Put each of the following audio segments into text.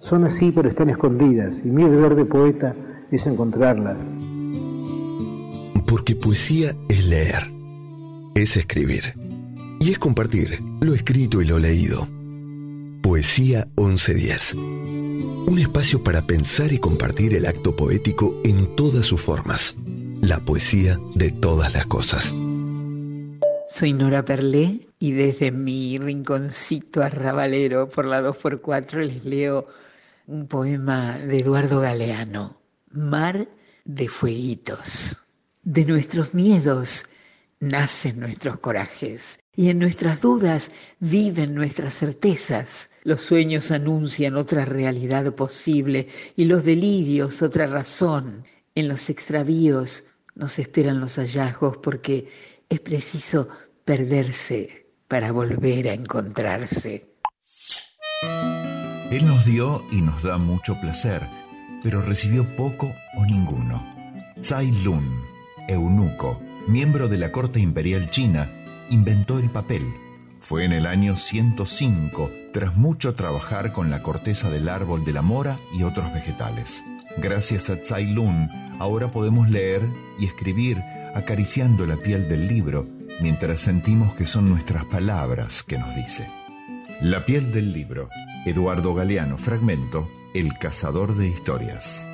son así pero están escondidas y mi deber de poeta es encontrarlas. Porque poesía es leer, es escribir y es compartir lo escrito y lo leído. Poesía 1110. Un espacio para pensar y compartir el acto poético en todas sus formas. La poesía de todas las cosas. Soy Nora Perlé y desde mi rinconcito arrabalero por la 2x4 les leo un poema de Eduardo Galeano, Mar de Fueguitos. De nuestros miedos nacen nuestros corajes y en nuestras dudas viven nuestras certezas. Los sueños anuncian otra realidad posible y los delirios otra razón. En los extravíos nos esperan los hallazgos porque es preciso perderse para volver a encontrarse. Él nos dio y nos da mucho placer, pero recibió poco o ninguno. Tsai Lun, eunuco, miembro de la corte imperial china, inventó el papel. Fue en el año 105, tras mucho trabajar con la corteza del árbol de la mora y otros vegetales. Gracias a Tsai Lun, ahora podemos leer y escribir acariciando la piel del libro, mientras sentimos que son nuestras palabras que nos dice. La piel del libro, Eduardo Galeano, fragmento, El cazador de historias.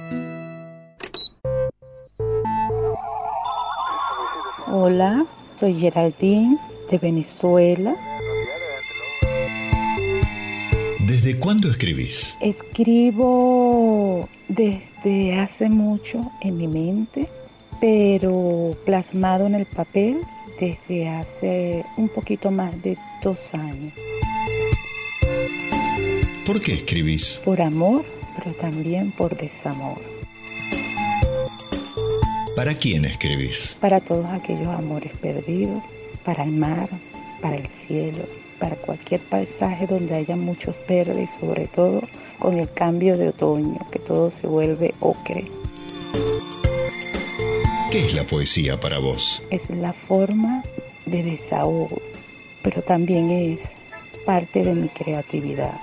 Hola, soy Geraldine de Venezuela. ¿Desde cuándo escribís? Escribo desde hace mucho en mi mente pero plasmado en el papel desde hace un poquito más de dos años. ¿Por qué escribís? Por amor, pero también por desamor. ¿Para quién escribís? Para todos aquellos amores perdidos, para el mar, para el cielo, para cualquier paisaje donde haya muchos verdes, sobre todo con el cambio de otoño, que todo se vuelve ocre. ¿Qué es la poesía para vos? Es la forma de desahogo, pero también es parte de mi creatividad.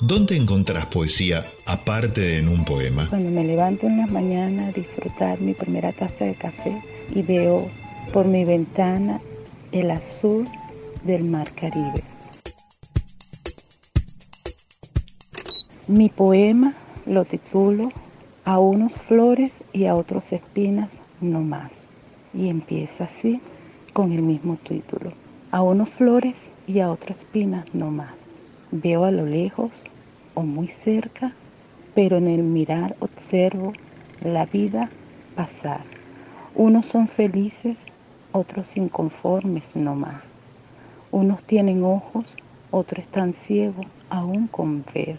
¿Dónde encontrás poesía aparte de en un poema? Cuando me levanto en las mañanas a disfrutar mi primera taza de café y veo por mi ventana el azul del mar Caribe. Mi poema lo titulo A unos flores y a otros espinas no más. Y empieza así con el mismo título. A unos flores y a otras espinas no más. Veo a lo lejos o muy cerca, pero en el mirar observo la vida pasar. Unos son felices, otros inconformes no más. Unos tienen ojos, otros están ciegos aún con ver.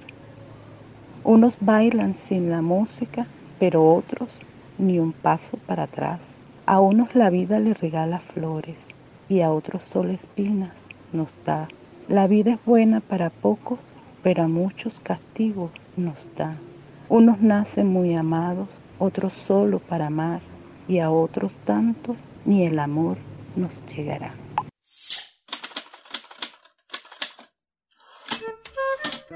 Unos bailan sin la música, pero otros ni un paso para atrás. A unos la vida les regala flores y a otros solo espinas nos da. La vida es buena para pocos, pero a muchos castigos nos da. Unos nacen muy amados, otros solo para amar, y a otros tanto ni el amor nos llegará.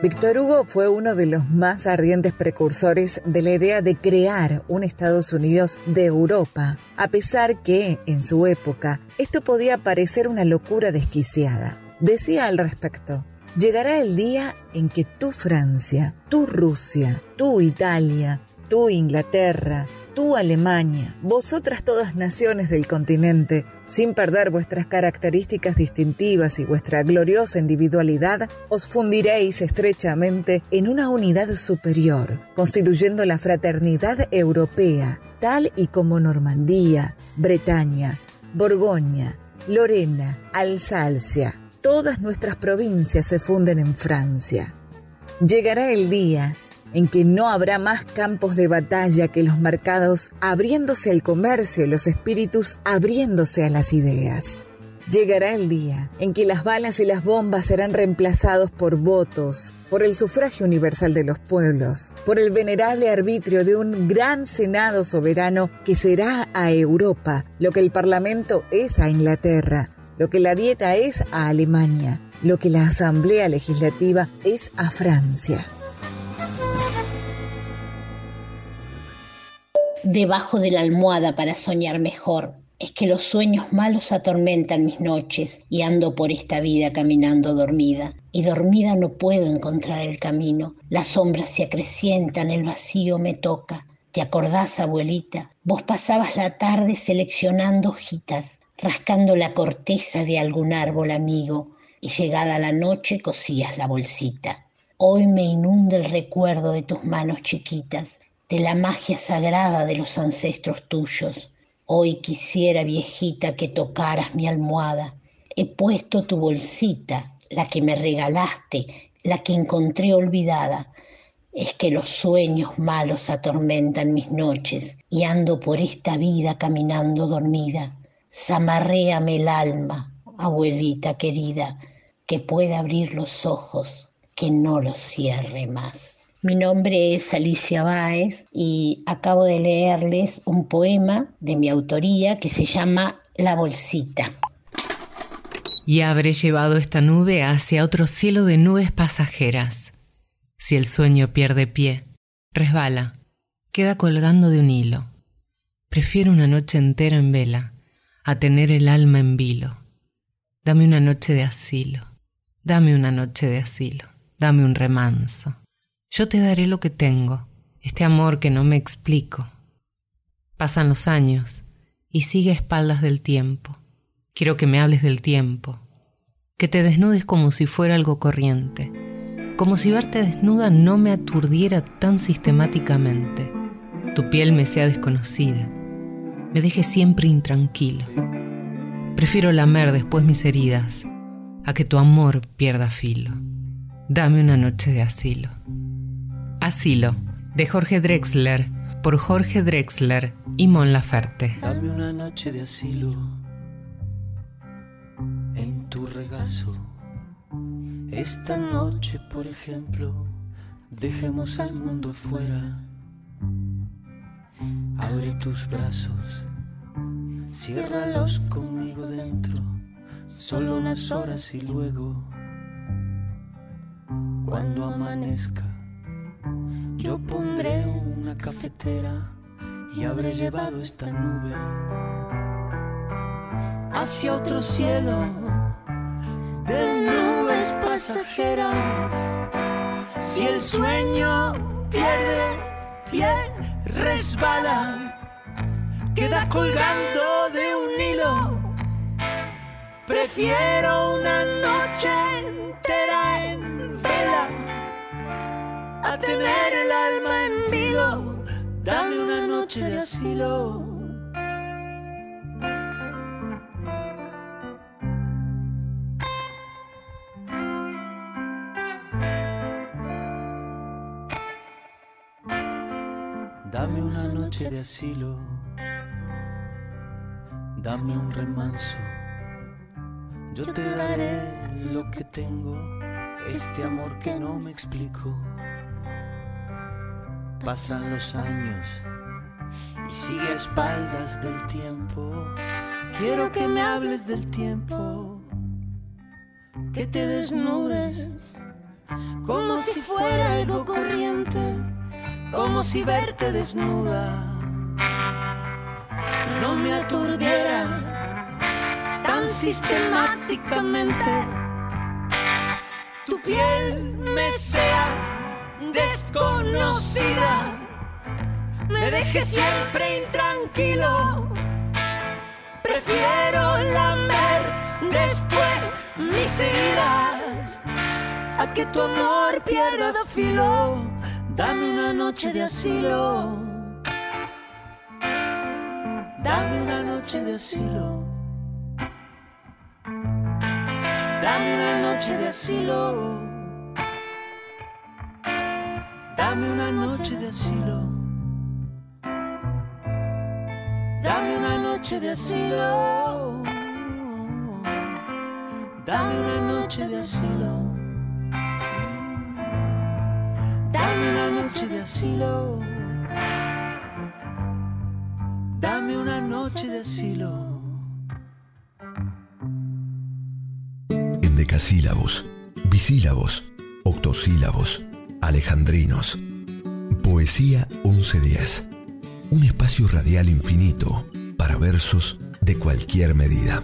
Víctor Hugo fue uno de los más ardientes precursores de la idea de crear un Estados Unidos de Europa, a pesar que, en su época, esto podía parecer una locura desquiciada. Decía al respecto, llegará el día en que tu Francia, tu Rusia, tu Italia, tu Inglaterra, tú Alemania, vosotras todas naciones del continente, sin perder vuestras características distintivas y vuestra gloriosa individualidad, os fundiréis estrechamente en una unidad superior, constituyendo la fraternidad europea, tal y como Normandía, Bretaña, Borgoña, Lorena, Alsacia, todas nuestras provincias se funden en Francia. Llegará el día en que no habrá más campos de batalla que los mercados abriéndose al comercio y los espíritus abriéndose a las ideas. Llegará el día en que las balas y las bombas serán reemplazados por votos, por el sufragio universal de los pueblos, por el venerable arbitrio de un gran Senado soberano que será a Europa lo que el Parlamento es a Inglaterra, lo que la dieta es a Alemania, lo que la Asamblea Legislativa es a Francia. Debajo de la almohada para soñar mejor. Es que los sueños malos atormentan mis noches y ando por esta vida caminando dormida. Y dormida no puedo encontrar el camino. Las sombras se acrecientan, el vacío me toca. ¿Te acordás, abuelita? Vos pasabas la tarde seleccionando hojitas, rascando la corteza de algún árbol amigo, y llegada la noche cosías la bolsita. Hoy me inunda el recuerdo de tus manos chiquitas, de la magia sagrada de los ancestros tuyos. Hoy quisiera, viejita, que tocaras mi almohada. He puesto tu bolsita, la que me regalaste, la que encontré olvidada. Es que los sueños malos atormentan mis noches y ando por esta vida caminando dormida. Zamarréame el alma, abuelita querida, que pueda abrir los ojos, que no los cierre más. Mi nombre es Alicia Báez y acabo de leerles un poema de mi autoría que se llama La Bolsita. Y habré llevado esta nube hacia otro cielo de nubes pasajeras. Si el sueño pierde pie, resbala, queda colgando de un hilo. Prefiero una noche entera en vela a tener el alma en vilo. Dame una noche de asilo, dame una noche de asilo, dame un remanso yo te daré lo que tengo, este amor que no me explico. Pasan los años y sigue a espaldas del tiempo. Quiero que me hables del tiempo, que te desnudes como si fuera algo corriente, como si verte desnuda no me aturdiera tan sistemáticamente. Tu piel me sea desconocida, me deje siempre intranquilo. Prefiero lamer después mis heridas a que tu amor pierda filo. Dame una noche de asilo. Asilo, de Jorge Drexler, por Jorge Drexler y Mon Laferte. Dame una noche de asilo en tu regazo. Esta noche, por ejemplo, dejemos al mundo fuera. Abre tus brazos, ciérralos conmigo dentro, solo unas horas y luego, cuando amanezca, yo pondré una cafetera y habré llevado esta nube hacia otro cielo de nubes pasajeras. Si el sueño pierde pie, resbala, queda colgando de un hilo. Prefiero una noche entera en vela tener el alma en filo. Dame una noche de asilo. Dame una noche de asilo, dame un remanso, yo te daré lo que tengo, este amor que no me explico. Pasan los años y sigue a espaldas del tiempo. Quiero que me hables del tiempo, que te desnudes como si fuera algo corriente como si verte desnuda no me aturdiera tan sistemáticamente. Tu piel me sea desconocida, me deje siempre intranquilo. Prefiero lamer después mis heridas a que tu amor pierda filo Dame una noche de asilo. Dame una noche de asilo. Dame una noche de asilo. Dame una noche de asilo. Dame una noche de asilo. Dame una noche de asilo. Dame una noche de asilo. Dame una noche de asilo. En decasílabos, bisílabos, octosílabos, alejandrinos. Poesía 1110. Un espacio radial infinito para versos de cualquier medida.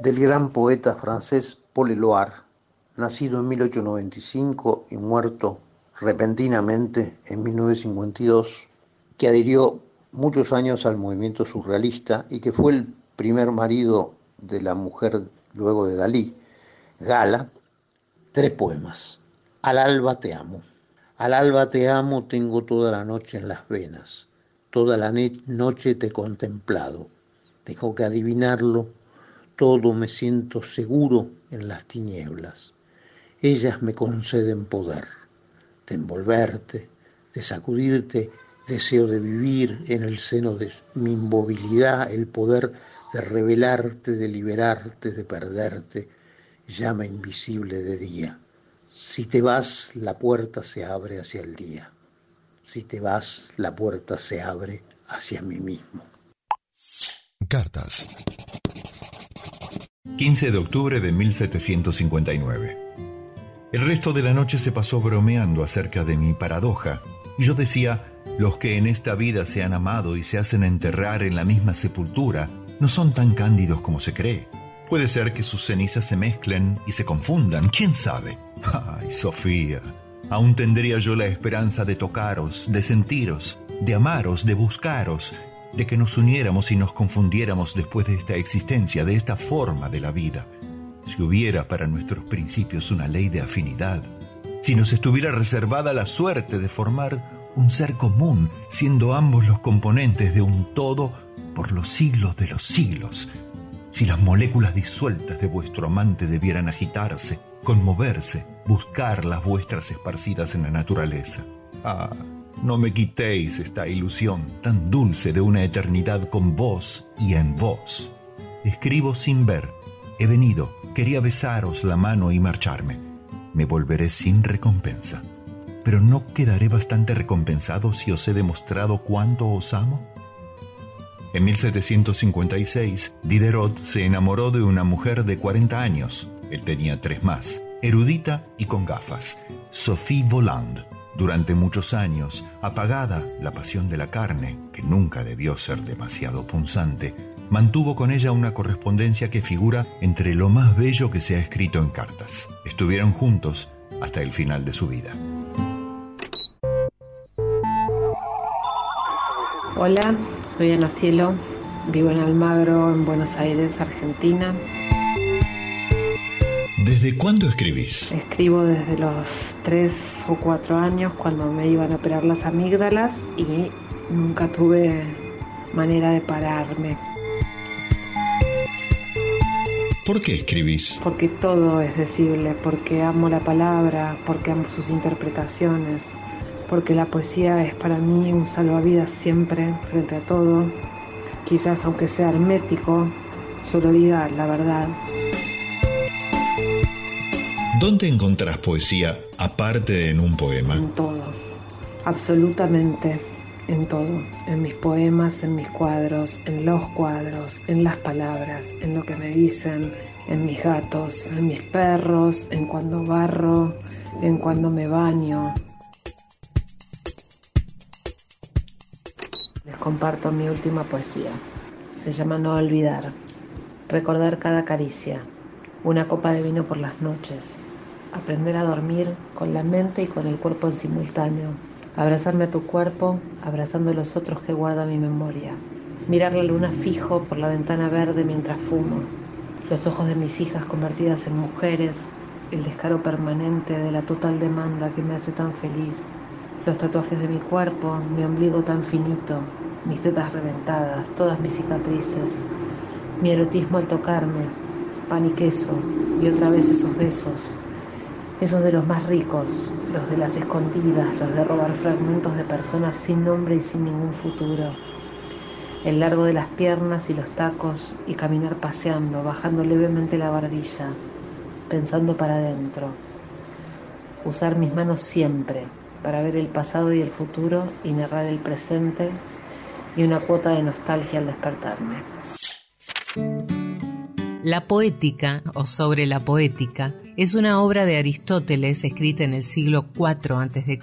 Del gran poeta francés Paul Eluard nacido en 1895 y muerto repentinamente en 1952, que adhirió muchos años al movimiento surrealista y que fue el primer marido de la mujer luego de Dalí, Gala, tres poemas. Al alba te amo. Al alba te amo, tengo toda la noche en las venas. Toda la noche te he contemplado. Tengo que adivinarlo. Todo me siento seguro en las tinieblas ellas me conceden poder de envolverte, de sacudirte, deseo de vivir en el seno de mi inmovilidad, el poder de revelarte, de liberarte, de perderte, llama invisible de día. Si te vas, la puerta se abre hacia el día. Si te vas, la puerta se abre hacia mí mismo. Cartas. 15 de octubre de 1759. El resto de la noche se pasó bromeando acerca de mi paradoja, y yo decía, los que en esta vida se han amado y se hacen enterrar en la misma sepultura no son tan cándidos como se cree. Puede ser que sus cenizas se mezclen y se confundan, quién sabe. Ay, Sofía, aún tendría yo la esperanza de tocaros, de sentiros, de amaros, de buscaros, de que nos uniéramos y nos confundiéramos después de esta existencia, de esta forma de la vida si hubiera para nuestros principios una ley de afinidad, si nos estuviera reservada la suerte de formar un ser común, siendo ambos los componentes de un todo por los siglos de los siglos, si las moléculas disueltas de vuestro amante debieran agitarse, conmoverse, buscar las vuestras esparcidas en la naturaleza. Ah, no me quitéis esta ilusión tan dulce de una eternidad con vos y en vos. Escribo sin ver. He venido, quería besaros la mano y marcharme. Me volveré sin recompensa. Pero ¿no quedaré bastante recompensado si os he demostrado cuánto os amo? En 1756, Diderot se enamoró de una mujer de 40 años. Él tenía tres más, erudita y con gafas, Sophie Voland. Durante muchos años, apagada la pasión de la carne, que nunca debió ser demasiado punzante, mantuvo con ella una correspondencia que figura entre lo más bello que se ha escrito en cartas. Estuvieron juntos hasta el final de su vida. Hola, soy Ana Cielo, vivo en Almagro, en Buenos Aires, Argentina. ¿Desde cuándo escribís? Escribo desde los 3 o 4 años cuando me iban a operar las amígdalas y nunca tuve manera de pararme. ¿Por qué escribís? Porque todo es decible, porque amo la palabra, porque amo sus interpretaciones, porque la poesía es para mí un salvavidas siempre frente a todo. Quizás aunque sea hermético, solo diga la verdad. ¿Dónde encontrás poesía aparte de en un poema? En todo, absolutamente en todo, en mis poemas, en mis cuadros, en los cuadros, en las palabras, en lo que me dicen, en mis gatos, en mis perros, en cuando barro, en cuando me baño, comparto mi última poesía. Se llama No olvidar. Recordar cada caricia. Una copa de vino por las noches. Aprender a dormir con la mente y con el cuerpo en simultáneo. Abrazarme a tu cuerpo, abrazando los otros que guarda mi memoria. Mirar la luna fijo por la ventana verde mientras fumo. Los ojos de mis hijas convertidas en mujeres. El descaro permanente de la total demanda que me hace tan feliz. Los tatuajes de mi cuerpo, mi ombligo tan finito, mis tetas reventadas, todas mis cicatrices, mi erotismo al tocarme, pan y queso, y otra vez esos besos, esos de los más ricos, los de las escondidas, los de robar fragmentos de personas sin nombre y sin ningún futuro, el largo de las piernas y los tacos y caminar paseando, bajando levemente la barbilla, pensando para adentro, usar mis manos siempre para ver el pasado y el futuro y narrar el presente y una cuota de nostalgia al despertarme. La poética, o sobre la poética, es una obra de Aristóteles escrita en el siglo IV a.C.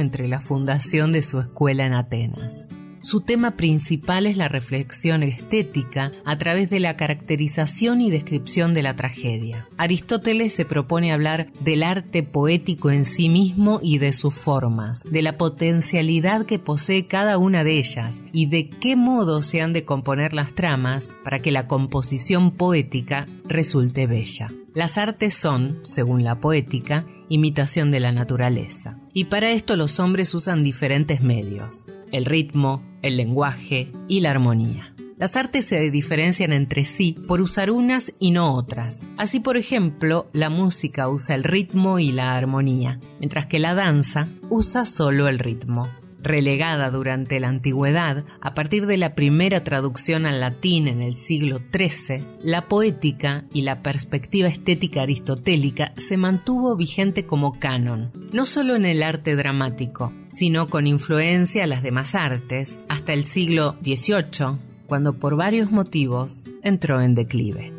entre la fundación de su escuela en Atenas. Su tema principal es la reflexión estética a través de la caracterización y descripción de la tragedia. Aristóteles se propone hablar del arte poético en sí mismo y de sus formas, de la potencialidad que posee cada una de ellas y de qué modo se han de componer las tramas para que la composición poética resulte bella. Las artes son, según la poética, imitación de la naturaleza. Y para esto los hombres usan diferentes medios, el ritmo, el lenguaje y la armonía. Las artes se diferencian entre sí por usar unas y no otras. Así, por ejemplo, la música usa el ritmo y la armonía, mientras que la danza usa solo el ritmo relegada durante la antigüedad, a partir de la primera traducción al latín en el siglo XIII, la poética y la perspectiva estética aristotélica se mantuvo vigente como canon, no solo en el arte dramático, sino con influencia a las demás artes, hasta el siglo XVIII, cuando por varios motivos entró en declive.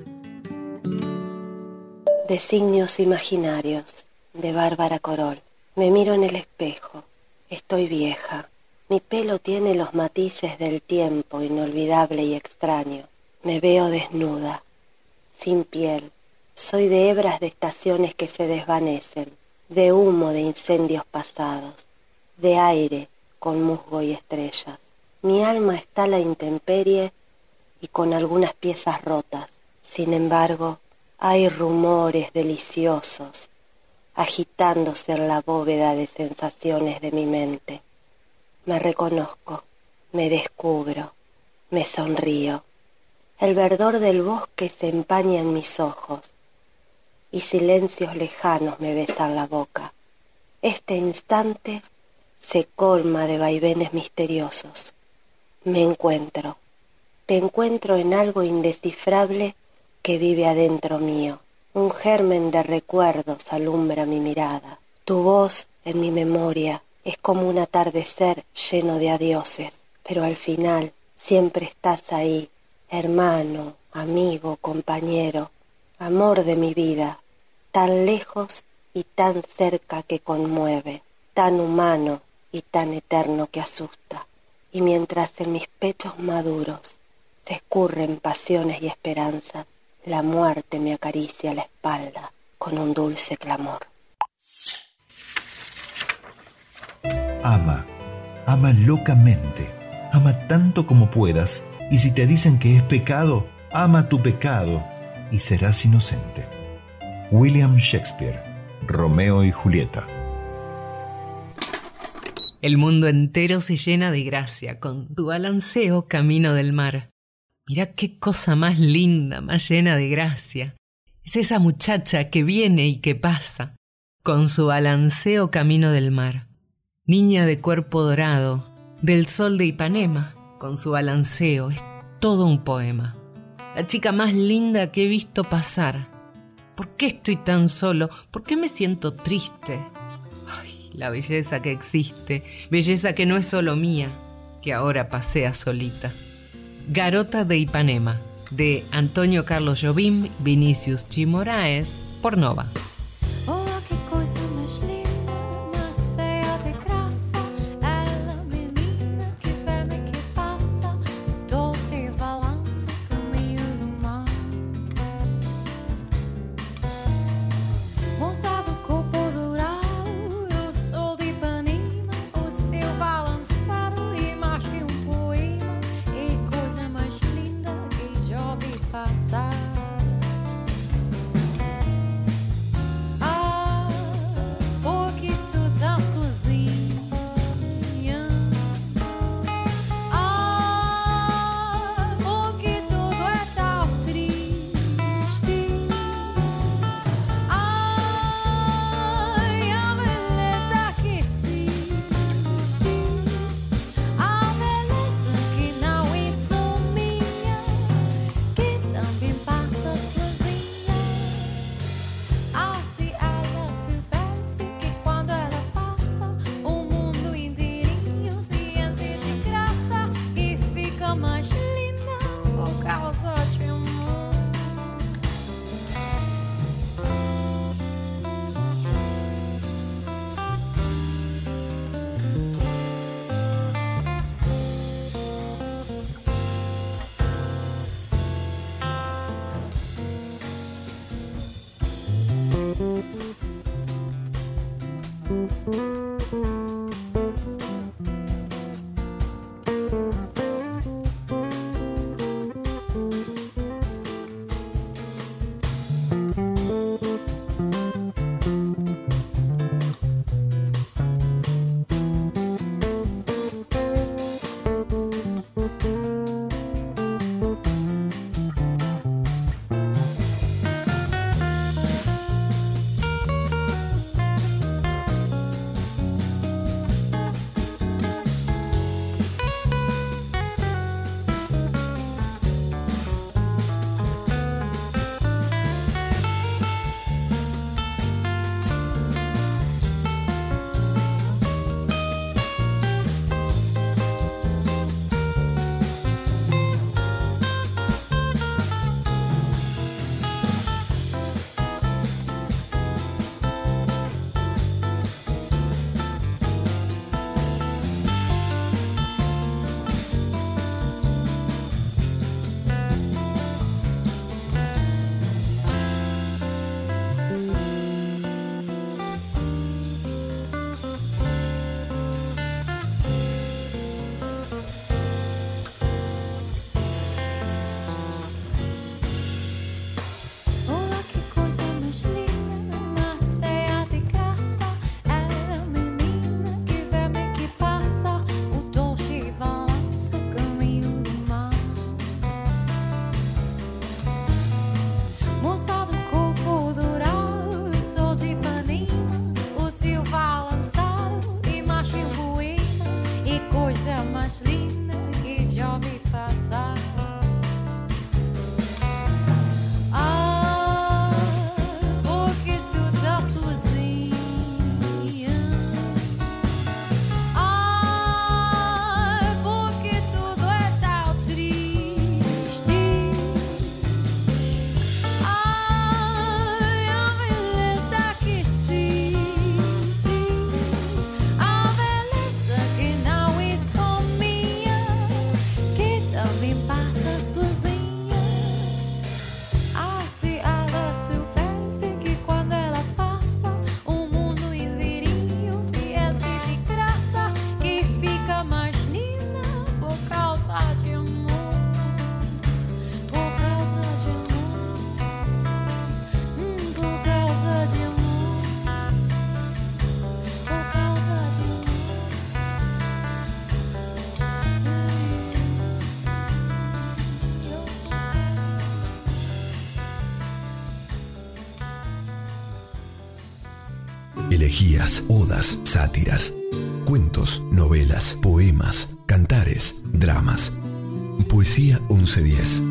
Designios imaginarios de Bárbara Corol. Me miro en el espejo Estoy vieja. Mi pelo tiene los matices del tiempo inolvidable y extraño. Me veo desnuda, sin piel. Soy de hebras de estaciones que se desvanecen, de humo de incendios pasados, de aire con musgo y estrellas. Mi alma está a la intemperie y con algunas piezas rotas. Sin embargo, hay rumores deliciosos agitándose en la bóveda de sensaciones de mi mente. Me reconozco, me descubro, me sonrío. El verdor del bosque se empaña en mis ojos y silencios lejanos me besan la boca. Este instante se colma de vaivenes misteriosos. Me encuentro, te encuentro en algo indescifrable que vive adentro mío. Un germen de recuerdos alumbra mi mirada. Tu voz en mi memoria es como un atardecer lleno de adioses, pero al final siempre estás ahí, hermano, amigo, compañero, amor de mi vida, tan lejos y tan cerca que conmueve, tan humano y tan eterno que asusta. Y mientras en mis pechos maduros se escurren pasiones y esperanzas, la muerte me acaricia la espalda con un dulce clamor. Ama, ama locamente, ama tanto como puedas, y si te dicen que es pecado, ama tu pecado y serás inocente. William Shakespeare, Romeo y Julieta. El mundo entero se llena de gracia con tu balanceo camino del mar. Mira qué cosa más linda, más llena de gracia. Es esa muchacha que viene y que pasa, con su balanceo camino del mar. Niña de cuerpo dorado, del sol de Ipanema, con su balanceo, es todo un poema. La chica más linda que he visto pasar. ¿Por qué estoy tan solo? ¿Por qué me siento triste? la belleza que existe, belleza que no es solo mía, que ahora pasea solita. Garota de Ipanema, de Antonio Carlos Jobim, Vinicius Chimoraes, por Nova. Odas, sátiras, cuentos, novelas, poemas, cantares, dramas. Poesía 1110.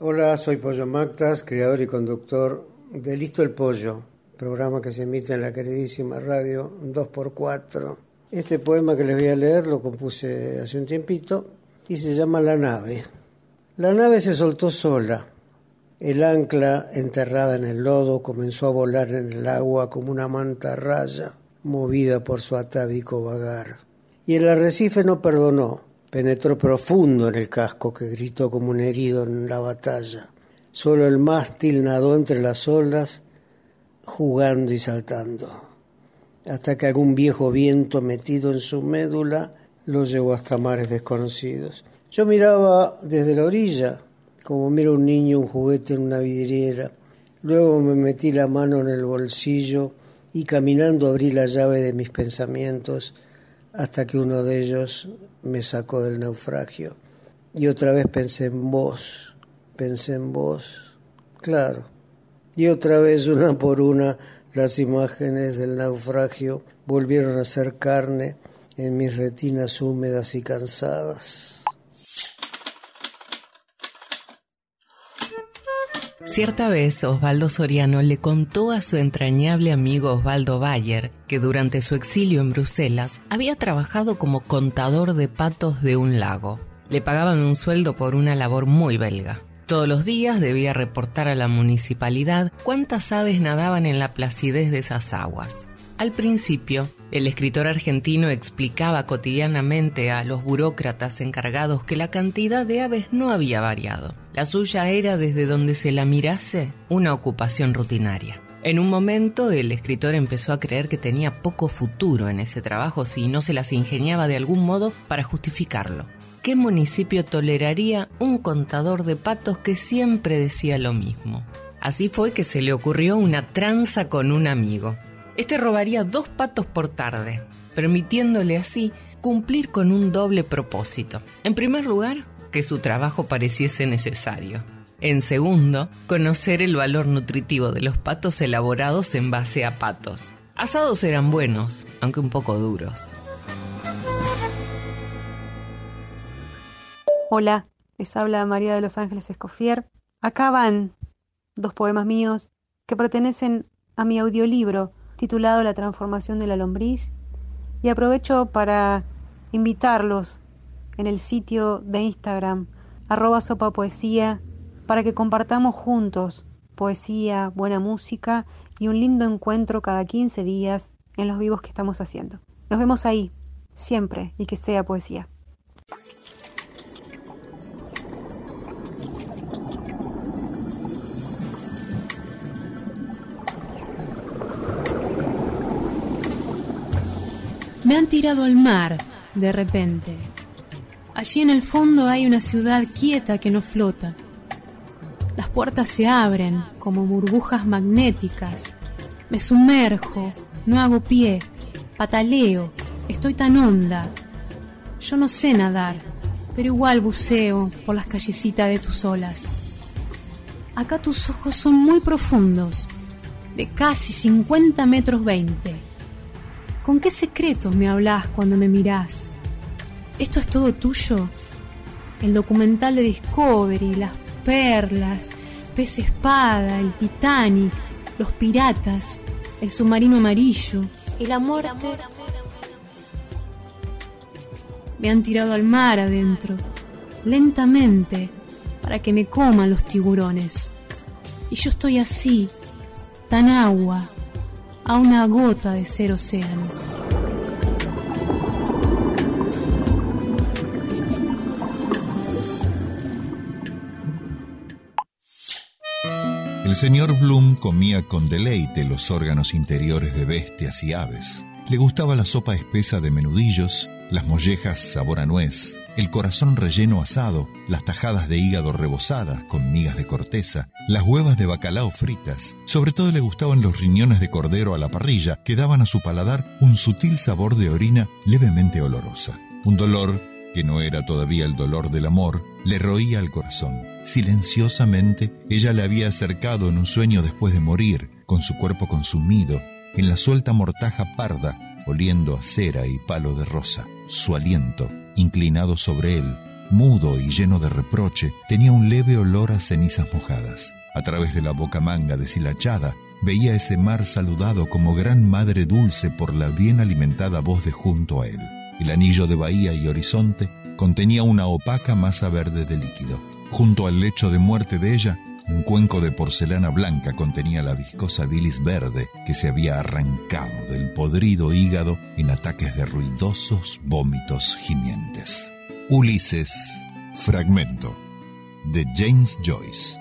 Hola, soy Pollo Mactas, creador y conductor de Listo el Pollo, programa que se emite en la queridísima radio 2x4. Este poema que les voy a leer lo compuse hace un tiempito y se llama La nave. La nave se soltó sola el ancla, enterrada en el lodo, comenzó a volar en el agua como una manta raya, movida por su atávico vagar. Y el arrecife no perdonó, penetró profundo en el casco que gritó como un herido en la batalla. Solo el mástil nadó entre las olas, jugando y saltando, hasta que algún viejo viento metido en su médula lo llevó hasta mares desconocidos. Yo miraba desde la orilla, como mira un niño un juguete en una vidriera. Luego me metí la mano en el bolsillo y caminando abrí la llave de mis pensamientos hasta que uno de ellos me sacó del naufragio. Y otra vez pensé en vos, pensé en vos, claro. Y otra vez una por una las imágenes del naufragio volvieron a ser carne en mis retinas húmedas y cansadas. Cierta vez Osvaldo Soriano le contó a su entrañable amigo Osvaldo Bayer que durante su exilio en Bruselas había trabajado como contador de patos de un lago. Le pagaban un sueldo por una labor muy belga. Todos los días debía reportar a la municipalidad cuántas aves nadaban en la placidez de esas aguas. Al principio, el escritor argentino explicaba cotidianamente a los burócratas encargados que la cantidad de aves no había variado. La suya era, desde donde se la mirase, una ocupación rutinaria. En un momento el escritor empezó a creer que tenía poco futuro en ese trabajo si no se las ingeniaba de algún modo para justificarlo. ¿Qué municipio toleraría un contador de patos que siempre decía lo mismo? Así fue que se le ocurrió una tranza con un amigo. Este robaría dos patos por tarde, permitiéndole así cumplir con un doble propósito. En primer lugar, que su trabajo pareciese necesario. En segundo, conocer el valor nutritivo de los patos elaborados en base a patos. Asados eran buenos, aunque un poco duros. Hola, les habla María de los Ángeles Escofier. Acá van dos poemas míos que pertenecen a mi audiolibro titulado La transformación de la lombriz y aprovecho para invitarlos en el sitio de Instagram arroba sopa poesía para que compartamos juntos poesía, buena música y un lindo encuentro cada 15 días en los vivos que estamos haciendo. Nos vemos ahí, siempre, y que sea poesía. Me han tirado al mar, de repente. Allí en el fondo hay una ciudad quieta que no flota. Las puertas se abren como burbujas magnéticas. Me sumerjo, no hago pie, pataleo, estoy tan honda. Yo no sé nadar, pero igual buceo por las callecitas de tus olas. Acá tus ojos son muy profundos, de casi 50 metros 20 ¿Con qué secretos me hablas cuando me mirás? ¿Esto es todo tuyo? El documental de Discovery, las perlas, pez espada, el Titanic, los piratas, el submarino amarillo la muerte. Me han tirado al mar adentro, lentamente, para que me coman los tiburones. Y yo estoy así, tan agua, a una gota de ser océano. El señor Bloom comía con deleite los órganos interiores de bestias y aves. Le gustaba la sopa espesa de menudillos, las mollejas sabor a nuez, el corazón relleno asado, las tajadas de hígado rebozadas con migas de corteza, las huevas de bacalao fritas. Sobre todo le gustaban los riñones de cordero a la parrilla, que daban a su paladar un sutil sabor de orina levemente olorosa. Un dolor que no era todavía el dolor del amor, le roía el corazón. Silenciosamente, ella le había acercado en un sueño después de morir, con su cuerpo consumido, en la suelta mortaja parda, oliendo a cera y palo de rosa. Su aliento, inclinado sobre él, mudo y lleno de reproche, tenía un leve olor a cenizas mojadas. A través de la boca manga deshilachada, veía ese mar saludado como gran madre dulce por la bien alimentada voz de junto a él. El anillo de bahía y horizonte contenía una opaca masa verde de líquido. Junto al lecho de muerte de ella, un cuenco de porcelana blanca contenía la viscosa bilis verde que se había arrancado del podrido hígado en ataques de ruidosos vómitos gimientes. Ulises, fragmento, de James Joyce.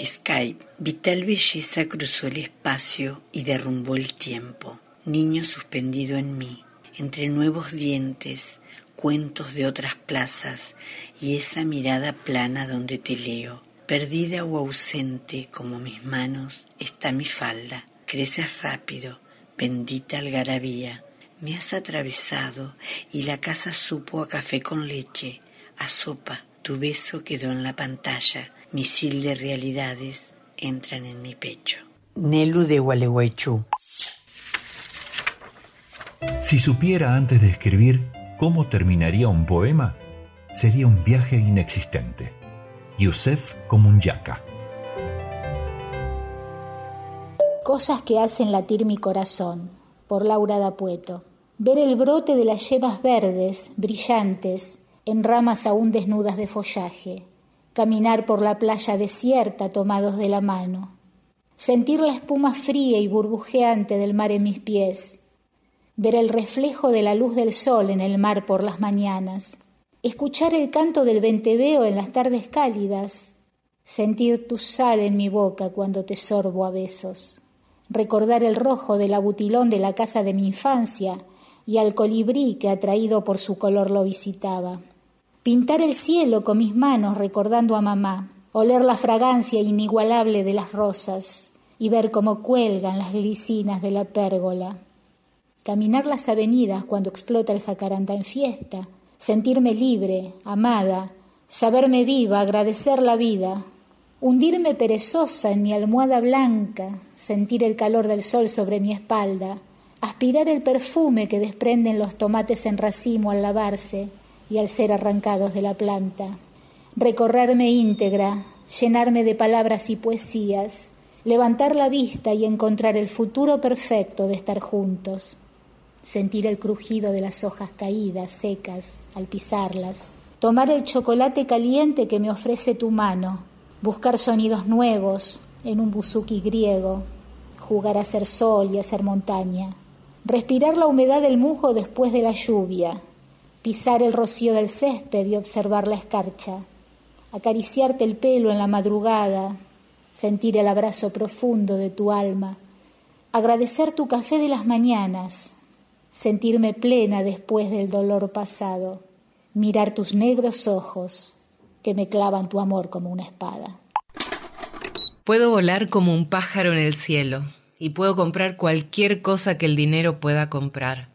Skype, vital belleza cruzó el espacio y derrumbó el tiempo. Niño suspendido en mí, entre nuevos dientes, cuentos de otras plazas y esa mirada plana donde te leo Perdida o ausente como mis manos está mi falda. Creces rápido, bendita algarabía. Me has atravesado y la casa supo a café con leche, a sopa. Tu beso quedó en la pantalla. Misil de realidades entran en mi pecho. Nelu de Gualeguaychú. Si supiera antes de escribir cómo terminaría un poema, sería un viaje inexistente. Yusef Komunjaka. Cosas que hacen latir mi corazón, por Laura Dapueto. Ver el brote de las yemas verdes, brillantes, en ramas aún desnudas de follaje. Caminar por la playa desierta tomados de la mano. Sentir la espuma fría y burbujeante del mar en mis pies. Ver el reflejo de la luz del sol en el mar por las mañanas escuchar el canto del venteveo en las tardes cálidas, sentir tu sal en mi boca cuando te sorbo a besos, recordar el rojo del abutilón de la casa de mi infancia y al colibrí que atraído por su color lo visitaba, pintar el cielo con mis manos recordando a mamá, oler la fragancia inigualable de las rosas y ver cómo cuelgan las glicinas de la pérgola, caminar las avenidas cuando explota el jacaranda en fiesta, sentirme libre, amada, saberme viva, agradecer la vida, hundirme perezosa en mi almohada blanca, sentir el calor del sol sobre mi espalda, aspirar el perfume que desprenden los tomates en racimo al lavarse y al ser arrancados de la planta, recorrerme íntegra, llenarme de palabras y poesías, levantar la vista y encontrar el futuro perfecto de estar juntos sentir el crujido de las hojas caídas, secas, al pisarlas, tomar el chocolate caliente que me ofrece tu mano, buscar sonidos nuevos en un buzuki griego, jugar a ser sol y a ser montaña, respirar la humedad del musgo después de la lluvia, pisar el rocío del césped y observar la escarcha, acariciarte el pelo en la madrugada, sentir el abrazo profundo de tu alma, agradecer tu café de las mañanas, sentirme plena después del dolor pasado, mirar tus negros ojos que me clavan tu amor como una espada. Puedo volar como un pájaro en el cielo y puedo comprar cualquier cosa que el dinero pueda comprar.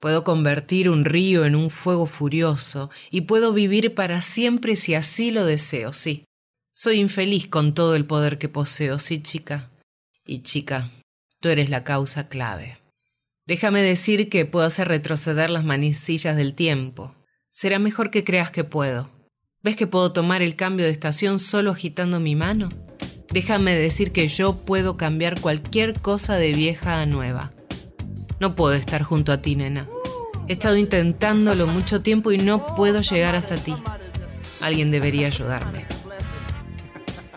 Puedo convertir un río en un fuego furioso y puedo vivir para siempre si así lo deseo, sí. Soy infeliz con todo el poder que poseo, sí, chica. Y chica, tú eres la causa clave. Déjame decir que puedo hacer retroceder las manecillas del tiempo. Será mejor que creas que puedo. ¿Ves que puedo tomar el cambio de estación solo agitando mi mano? Déjame decir que yo puedo cambiar cualquier cosa de vieja a nueva. No puedo estar junto a ti, nena. He estado intentándolo mucho tiempo y no puedo llegar hasta ti. Alguien debería ayudarme.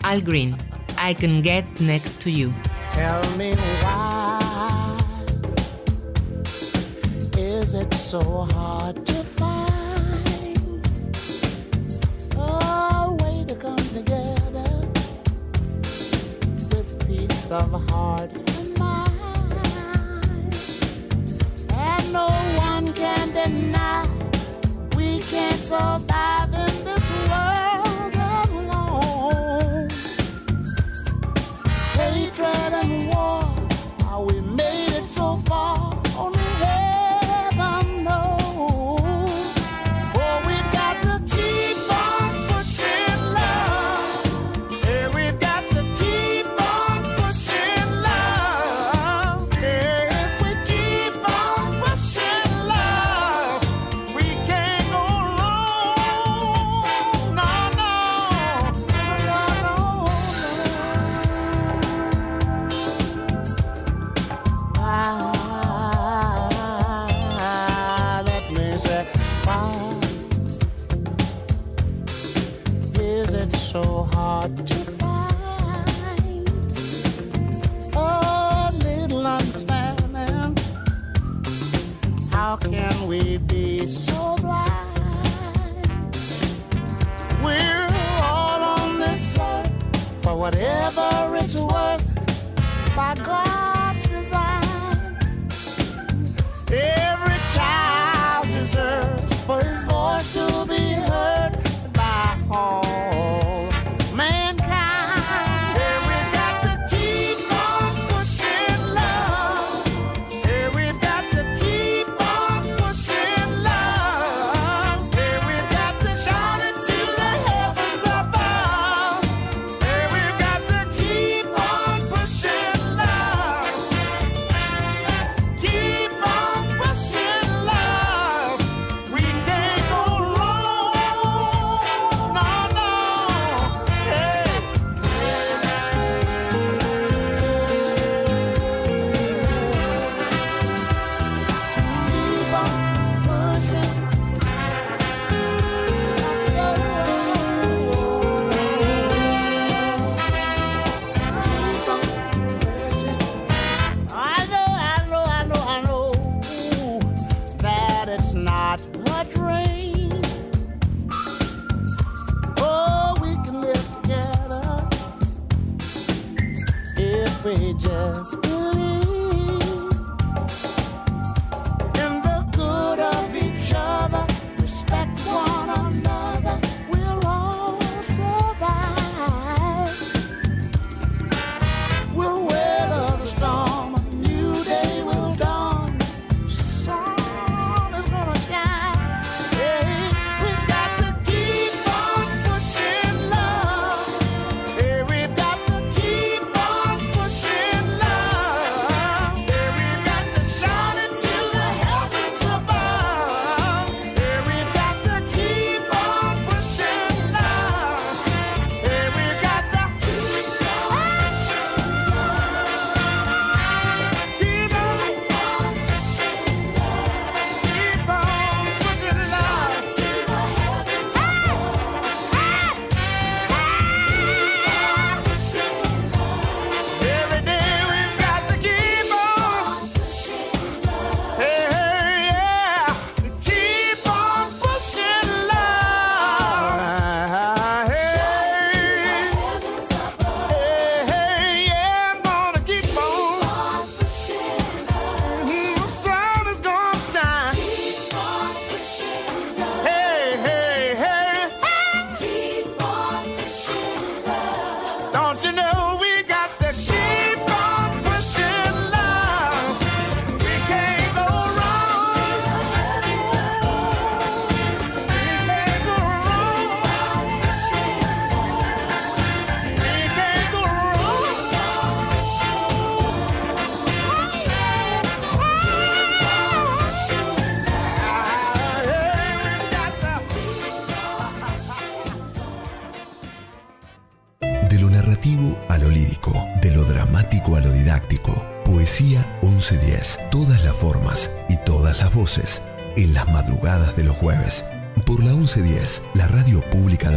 Al Green, I can get next to you. Tell me why. is it so hard to find a way to come together with peace of heart and mind? And no one can deny we can't survive in this world alone. Hatred and whatever it's worth. God.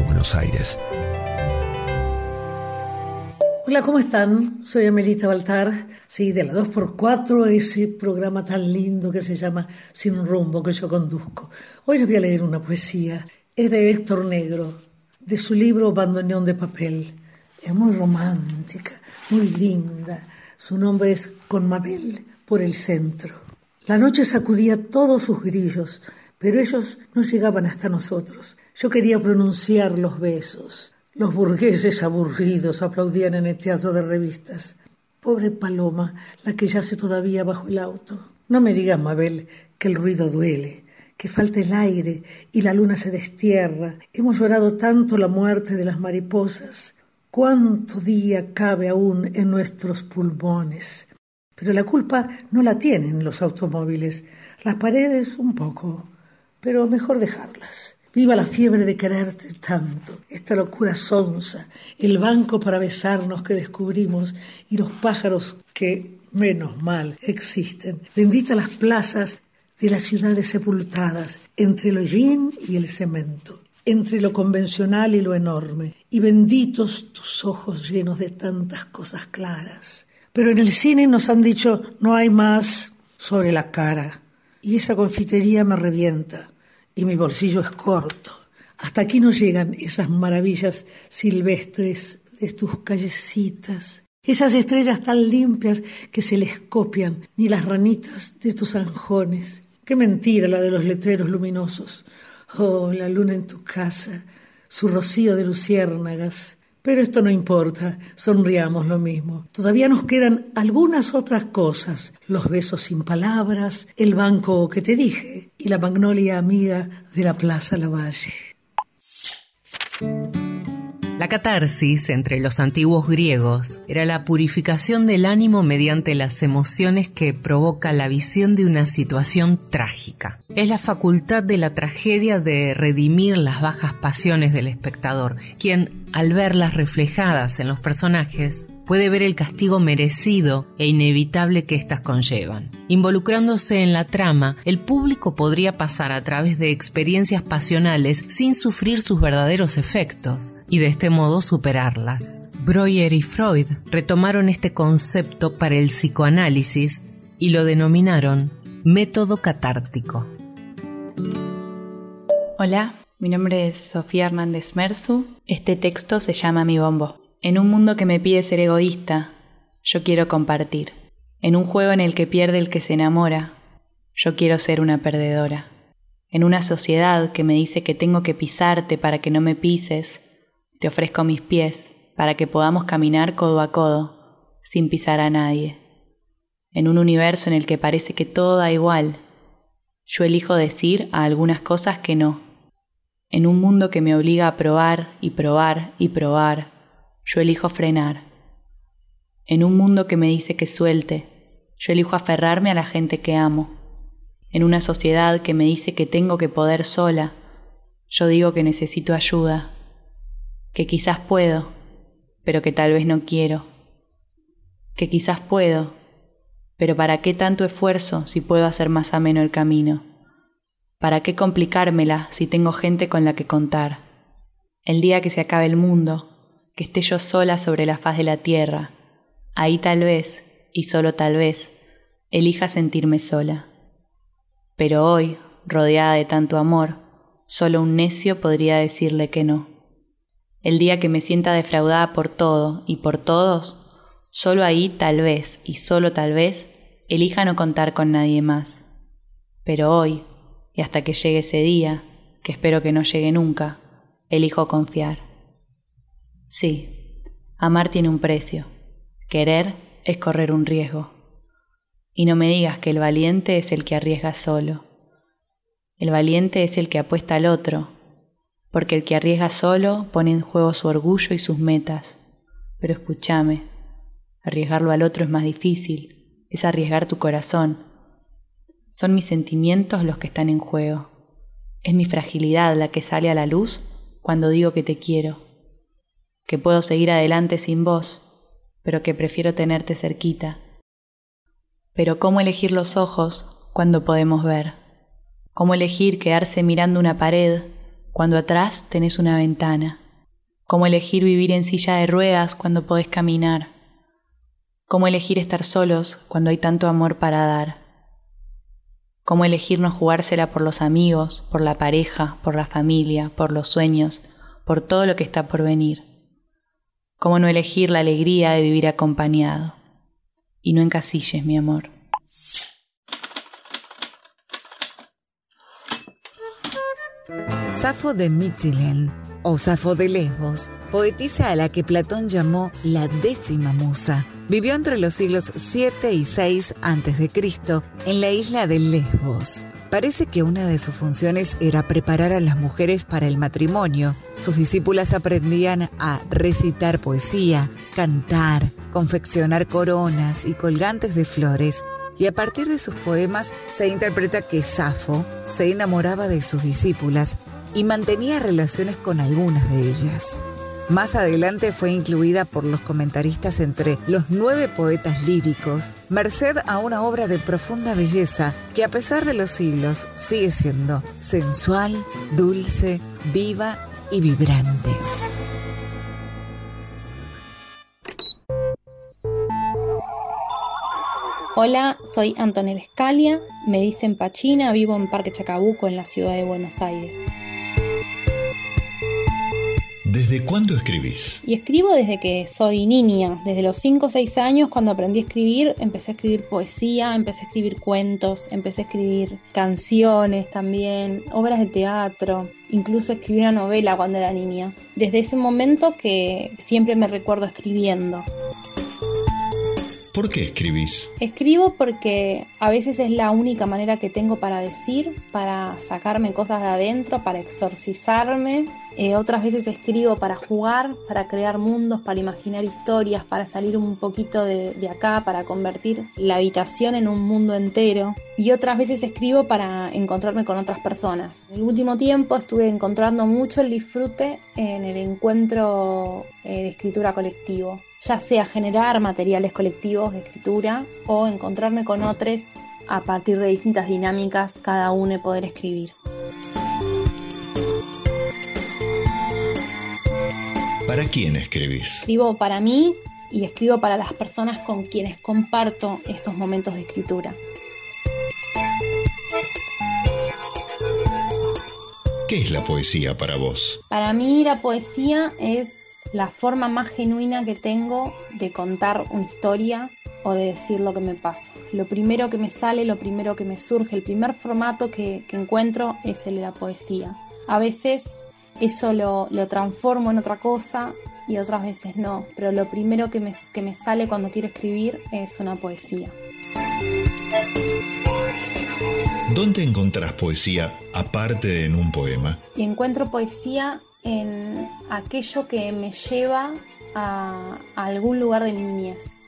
Buenos Aires. Hola, ¿cómo están? Soy Amelita Baltar, sí, de la 2x4, ese programa tan lindo que se llama Sin rumbo que yo conduzco. Hoy les voy a leer una poesía, es de Héctor Negro, de su libro Bandoneón de papel. Es muy romántica, muy linda. Su nombre es Con Mabel por el centro. La noche sacudía todos sus grillos, pero ellos no llegaban hasta nosotros. Yo quería pronunciar los besos. Los burgueses aburridos aplaudían en el teatro de revistas. Pobre Paloma, la que yace todavía bajo el auto. No me digas, Mabel, que el ruido duele, que falta el aire y la luna se destierra. Hemos llorado tanto la muerte de las mariposas. ¿Cuánto día cabe aún en nuestros pulmones? Pero la culpa no la tienen los automóviles, las paredes un poco, pero mejor dejarlas. Viva la fiebre de quererte tanto, esta locura sonsa, el banco para besarnos que descubrimos y los pájaros que, menos mal, existen. Bendita las plazas de las ciudades sepultadas entre el hollín y el cemento, entre lo convencional y lo enorme, y benditos tus ojos llenos de tantas cosas claras. Pero en el cine nos han dicho no hay más sobre la cara, y esa confitería me revienta y mi bolsillo es corto. Hasta aquí no llegan esas maravillas silvestres de tus callecitas, esas estrellas tan limpias que se les copian, ni las ranitas de tus anjones. Qué mentira la de los letreros luminosos. Oh, la luna en tu casa, su rocío de luciérnagas. Pero esto no importa, sonriamos lo mismo. Todavía nos quedan algunas otras cosas, los besos sin palabras, el banco que te dije y la magnolia amiga de la Plaza Lavalle. La catarsis entre los antiguos griegos era la purificación del ánimo mediante las emociones que provoca la visión de una situación trágica. Es la facultad de la tragedia de redimir las bajas pasiones del espectador, quien, al verlas reflejadas en los personajes, puede ver el castigo merecido e inevitable que éstas conllevan. Involucrándose en la trama, el público podría pasar a través de experiencias pasionales sin sufrir sus verdaderos efectos y de este modo superarlas. Breuer y Freud retomaron este concepto para el psicoanálisis y lo denominaron método catártico. Hola, mi nombre es Sofía Hernández Merzu. Este texto se llama Mi Bombo. En un mundo que me pide ser egoísta, yo quiero compartir. En un juego en el que pierde el que se enamora, yo quiero ser una perdedora. En una sociedad que me dice que tengo que pisarte para que no me pises, te ofrezco mis pies para que podamos caminar codo a codo, sin pisar a nadie. En un universo en el que parece que todo da igual, yo elijo decir a algunas cosas que no. En un mundo que me obliga a probar y probar y probar, yo elijo frenar. En un mundo que me dice que suelte, yo elijo aferrarme a la gente que amo. En una sociedad que me dice que tengo que poder sola, yo digo que necesito ayuda, que quizás puedo, pero que tal vez no quiero, que quizás puedo, pero ¿para qué tanto esfuerzo si puedo hacer más ameno el camino? ¿Para qué complicármela si tengo gente con la que contar? El día que se acabe el mundo, que esté yo sola sobre la faz de la tierra. Ahí tal vez, y solo tal vez, elija sentirme sola. Pero hoy, rodeada de tanto amor, solo un necio podría decirle que no. El día que me sienta defraudada por todo y por todos, solo ahí tal vez, y solo tal vez, elija no contar con nadie más. Pero hoy, y hasta que llegue ese día, que espero que no llegue nunca, elijo confiar. Sí, amar tiene un precio. Querer es correr un riesgo. Y no me digas que el valiente es el que arriesga solo. El valiente es el que apuesta al otro, porque el que arriesga solo pone en juego su orgullo y sus metas. Pero escúchame, arriesgarlo al otro es más difícil, es arriesgar tu corazón. Son mis sentimientos los que están en juego. Es mi fragilidad la que sale a la luz cuando digo que te quiero que puedo seguir adelante sin vos, pero que prefiero tenerte cerquita. Pero ¿cómo elegir los ojos cuando podemos ver? ¿Cómo elegir quedarse mirando una pared cuando atrás tenés una ventana? ¿Cómo elegir vivir en silla de ruedas cuando podés caminar? ¿Cómo elegir estar solos cuando hay tanto amor para dar? ¿Cómo elegir no jugársela por los amigos, por la pareja, por la familia, por los sueños, por todo lo que está por venir? ¿Cómo no elegir la alegría de vivir acompañado? Y no encasilles, mi amor. Safo de Mitilene o Safo de Lesbos, poetisa a la que Platón llamó la décima musa, vivió entre los siglos 7 y 6 a.C. en la isla de Lesbos. Parece que una de sus funciones era preparar a las mujeres para el matrimonio. Sus discípulas aprendían a recitar poesía, cantar, confeccionar coronas y colgantes de flores, y a partir de sus poemas se interpreta que Safo se enamoraba de sus discípulas y mantenía relaciones con algunas de ellas. Más adelante fue incluida por los comentaristas entre los nueve poetas líricos, merced a una obra de profunda belleza que a pesar de los siglos sigue siendo sensual, dulce, viva y vibrante. Hola, soy Antonella Escalia, me dicen Pachina, vivo en Parque Chacabuco, en la ciudad de Buenos Aires. ¿Desde cuándo escribís? Y escribo desde que soy niña, desde los 5 o 6 años cuando aprendí a escribir, empecé a escribir poesía, empecé a escribir cuentos, empecé a escribir canciones también, obras de teatro, incluso escribí una novela cuando era niña. Desde ese momento que siempre me recuerdo escribiendo. ¿Por qué escribís? Escribo porque a veces es la única manera que tengo para decir, para sacarme cosas de adentro, para exorcizarme. Eh, otras veces escribo para jugar, para crear mundos, para imaginar historias, para salir un poquito de, de acá, para convertir la habitación en un mundo entero. Y otras veces escribo para encontrarme con otras personas. En el último tiempo estuve encontrando mucho el disfrute en el encuentro eh, de escritura colectivo ya sea generar materiales colectivos de escritura o encontrarme con otros a partir de distintas dinámicas, cada uno y poder escribir. ¿Para quién escribís? Escribo para mí y escribo para las personas con quienes comparto estos momentos de escritura. ¿Qué es la poesía para vos? Para mí la poesía es la forma más genuina que tengo de contar una historia o de decir lo que me pasa. Lo primero que me sale, lo primero que me surge, el primer formato que, que encuentro es el de la poesía. A veces eso lo, lo, transformo en otra cosa y otras veces no, pero lo primero que me, que me sale cuando quiero escribir es una poesía. ¿Dónde encontrás poesía aparte de en un poema? Y encuentro poesía en aquello que me lleva a, algún lugar de mi niñez.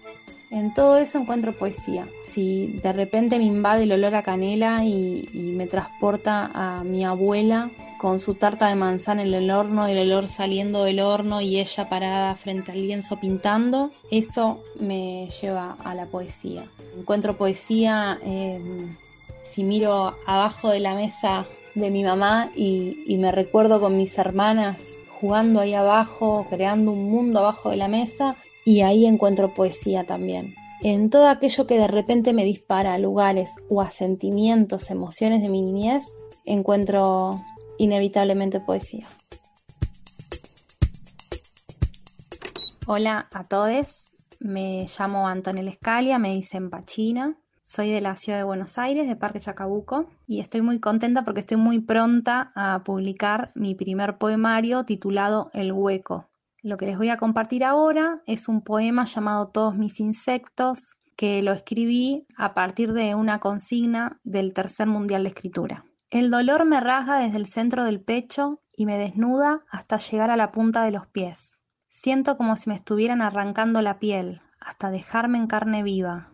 En todo eso encuentro poesía. Si de repente me invade el olor a canela y, y me transporta a mi abuela con su tarta de manzana en el horno, el olor saliendo del horno y ella parada frente al lienzo pintando, eso me lleva a la poesía. Encuentro poesía eh, si miro abajo de la mesa de mi mamá y, me recuerdo con mis hermanas jugando ahí abajo, creando un mundo abajo de la mesa y ahí encuentro poesía también. En todo aquello que de repente me dispara a lugares o a sentimientos, emociones de mi niñez, encuentro inevitablemente poesía. Hola a todos, me llamo Antonella Escalia, me dicen Pachina, soy de la ciudad de Buenos Aires, de Parque Chacabuco, y estoy muy contenta porque estoy muy pronta a publicar mi primer poemario titulado El Hueco. Lo que les voy a compartir ahora es un poema llamado Todos mis insectos, que lo escribí a partir de una consigna del Tercer Mundial de Escritura. El dolor me rasga desde el centro del pecho y me desnuda hasta llegar a la punta de los pies. Siento como si me estuvieran arrancando la piel, hasta dejarme en carne viva.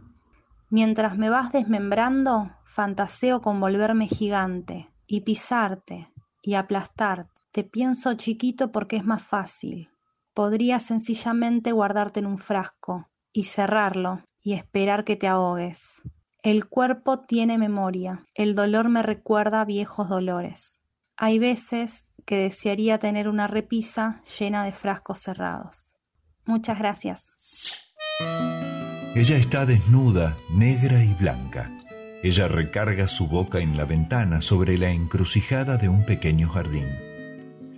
Mientras me vas desmembrando, fantaseo con volverme gigante y pisarte y aplastarte. Te pienso chiquito porque es más fácil. Podría sencillamente guardarte en un frasco y cerrarlo y esperar que te ahogues. El cuerpo tiene memoria, el dolor me recuerda viejos dolores. Hay veces que desearía tener una repisa llena de frascos cerrados. Muchas gracias. Ella está desnuda, negra y blanca. Ella recarga su boca en la ventana sobre la encrucijada de un pequeño jardín.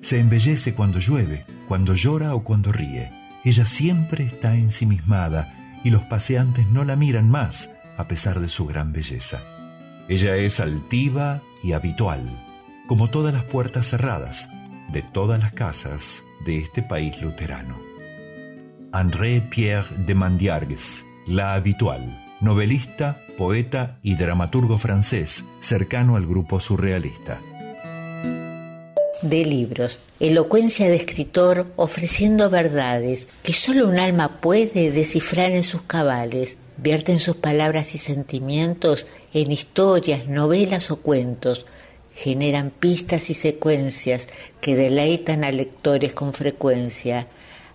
Se embellece cuando llueve, cuando llora o cuando ríe. Ella siempre está ensimismada y los paseantes no la miran más a pesar de su gran belleza. Ella es altiva y habitual, como todas las puertas cerradas de todas las casas de este país luterano. André Pierre de Mandiargues, la habitual, novelista, poeta y dramaturgo francés, cercano al grupo surrealista. De libros, elocuencia de escritor ofreciendo verdades que solo un alma puede descifrar en sus cabales, vierten sus palabras y sentimientos en historias, novelas o cuentos, generan pistas y secuencias que deleitan a lectores con frecuencia.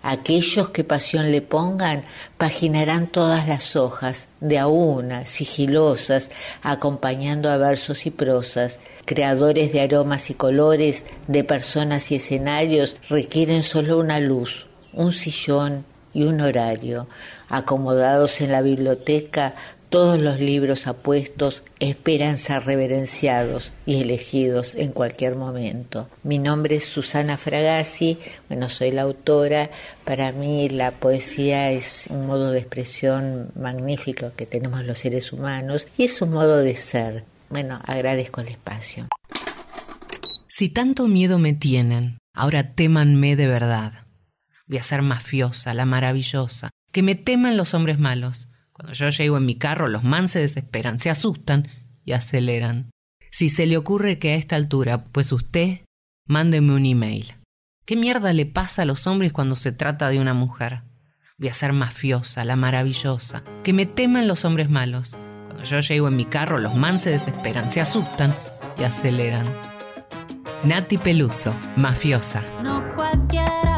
Aquellos que pasión le pongan paginarán todas las hojas, de a una, sigilosas, acompañando a versos y prosas. Creadores de aromas y colores, de personas y escenarios, requieren solo una luz, un sillón y un horario. Acomodados en la biblioteca, todos los libros apuestos esperan ser reverenciados y elegidos en cualquier momento. Mi nombre es Susana Fragasi, bueno, soy la autora. Para mí la poesía es un modo de expresión magnífico que tenemos los seres humanos y es un modo de ser. Bueno, agradezco el espacio. Si tanto miedo me tienen, ahora témanme de verdad. Voy a ser mafiosa, la maravillosa. Que me teman los hombres malos cuando yo llego en mi carro, los man se desesperan, se asustan y aceleran. Si se le ocurre que a esta altura, pues usted, mándeme un email. ¿Qué mierda le pasa a los hombres cuando se trata de una mujer? Voy a ser mafiosa, la maravillosa. Que me teman los hombres malos. Cuando yo llego en mi carro, los man se desesperan, se asustan y aceleran. Nati Peluso, mafiosa. No cualquiera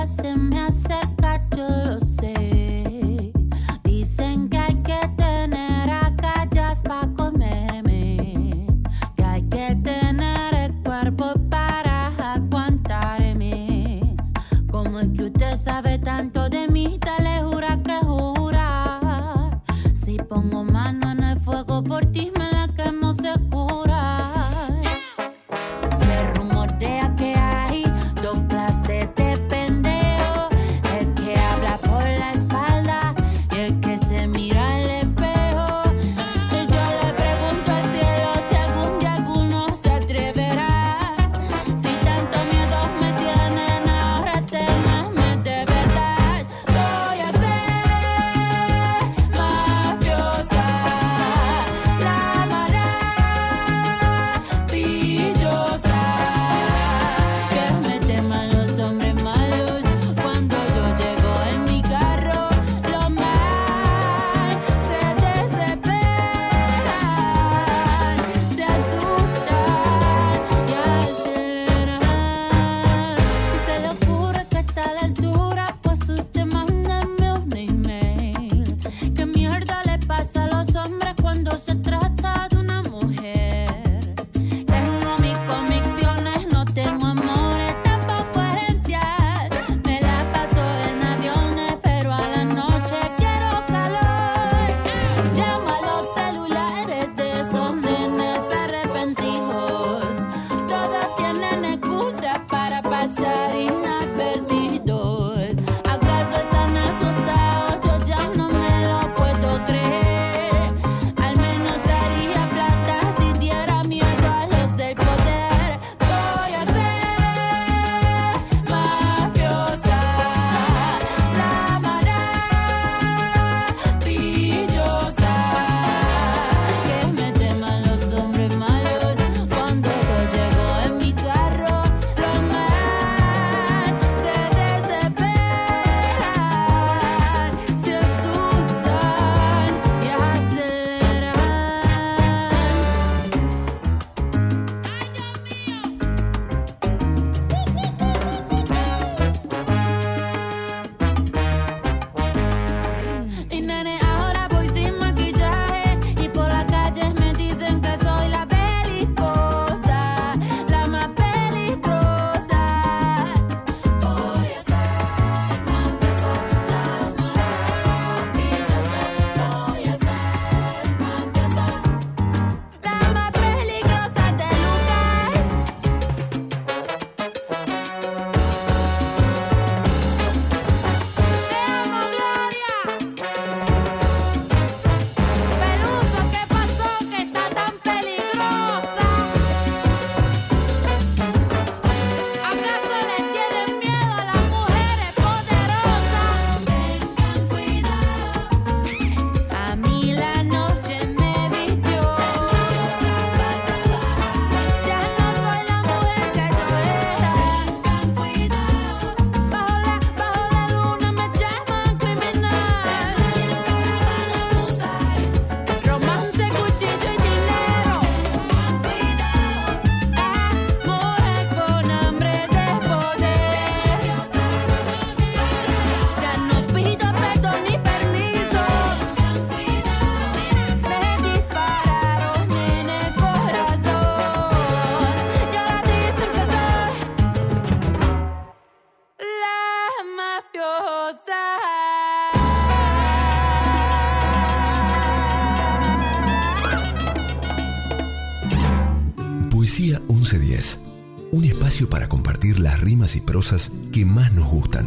que más nos gustan.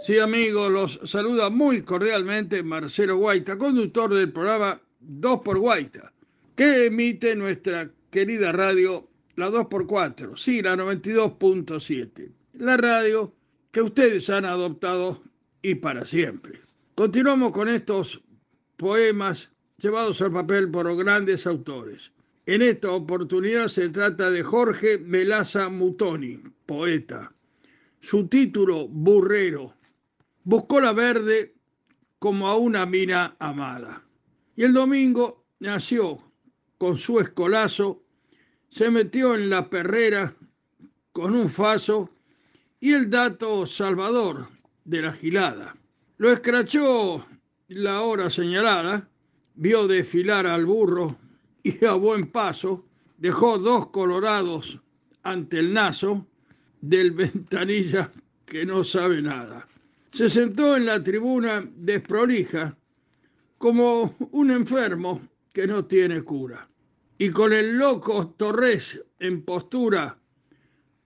Sí, amigos, los saluda muy cordialmente Marcelo Guaita, conductor del programa 2 por Guaita, que emite nuestra querida radio, la 2x4, sí, la 92.7. La radio que ustedes han adoptado y para siempre. Continuamos con estos poemas llevados al papel por grandes autores. En esta oportunidad se trata de Jorge Melaza Mutoni, poeta. Su título, Burrero. Buscó la verde como a una mina amada. Y el domingo nació con su escolazo, se metió en la perrera con un faso y el dato salvador de la gilada. Lo escrachó la hora señalada, vio desfilar al burro y a buen paso dejó dos colorados ante el naso del ventanilla que no sabe nada. Se sentó en la tribuna desprolija como un enfermo que no tiene cura. Y con el loco Torres en postura,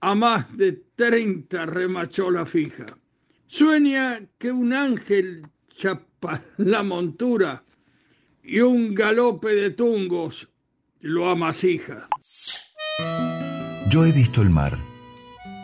a más de treinta remachó la fija. Sueña que un ángel chapa la montura y un galope de tungos lo amasija. Yo he visto el mar,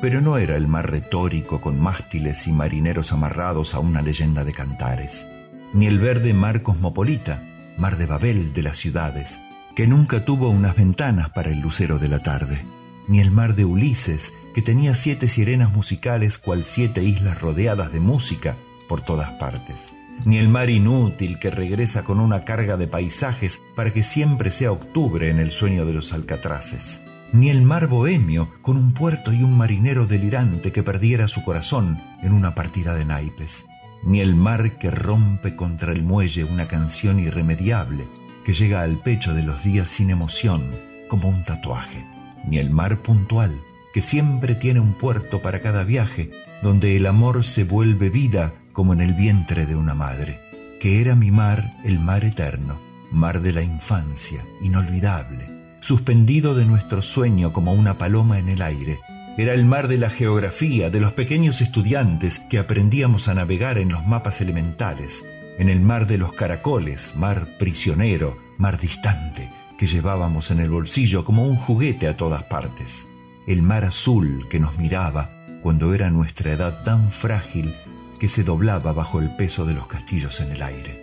pero no era el mar retórico con mástiles y marineros amarrados a una leyenda de cantares, ni el verde mar cosmopolita, mar de Babel de las ciudades, que nunca tuvo unas ventanas para el lucero de la tarde, ni el mar de Ulises, que tenía siete sirenas musicales cual siete islas rodeadas de música por todas partes ni el mar inútil que regresa con una carga de paisajes para que siempre sea octubre en el sueño de los alcatraces, ni el mar bohemio con un puerto y un marinero delirante que perdiera su corazón en una partida de naipes, ni el mar que rompe contra el muelle una canción irremediable que llega al pecho de los días sin emoción como un tatuaje, ni el mar puntual que siempre tiene un puerto para cada viaje donde el amor se vuelve vida como en el vientre de una madre, que era mi mar el mar eterno, mar de la infancia, inolvidable, suspendido de nuestro sueño como una paloma en el aire. Era el mar de la geografía, de los pequeños estudiantes que aprendíamos a navegar en los mapas elementales, en el mar de los caracoles, mar prisionero, mar distante, que llevábamos en el bolsillo como un juguete a todas partes. El mar azul que nos miraba cuando era nuestra edad tan frágil que se doblaba bajo el peso de los castillos en el aire.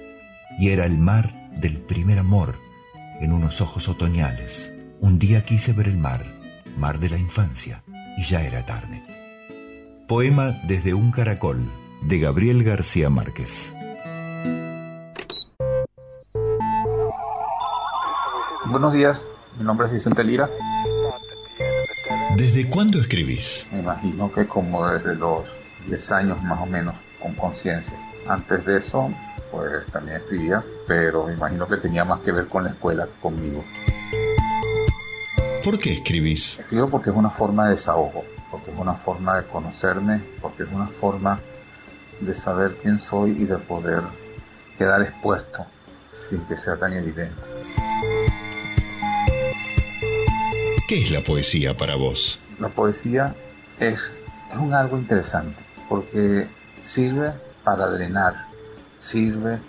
Y era el mar del primer amor en unos ojos otoñales. Un día quise ver el mar, mar de la infancia, y ya era tarde. Poema desde un caracol, de Gabriel García Márquez. Buenos días, mi nombre es Vicente Lira. ¿Desde cuándo escribís? Me imagino que como desde los 10 años más o menos con conciencia. Antes de eso, pues también escribía, pero me imagino que tenía más que ver con la escuela que conmigo. ¿Por qué escribís? Escribo porque es una forma de desahogo, porque es una forma de conocerme, porque es una forma de saber quién soy y de poder quedar expuesto sin que sea tan evidente. ¿Qué es la poesía para vos? La poesía es, es un algo interesante, porque Sirve para drenar, sirve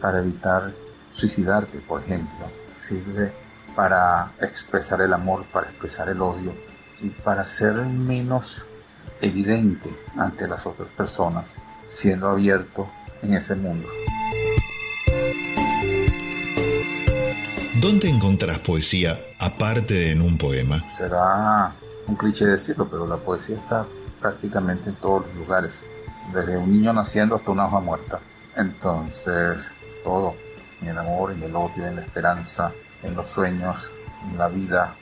para evitar suicidarte, por ejemplo, sirve para expresar el amor, para expresar el odio y para ser menos evidente ante las otras personas, siendo abierto en ese mundo. ¿Dónde encontrás poesía aparte de en un poema? Será un cliché decirlo, pero la poesía está prácticamente en todos los lugares desde un niño naciendo hasta una hoja muerta. Entonces, todo, en el amor, en el odio, en la esperanza, en los sueños, en la vida,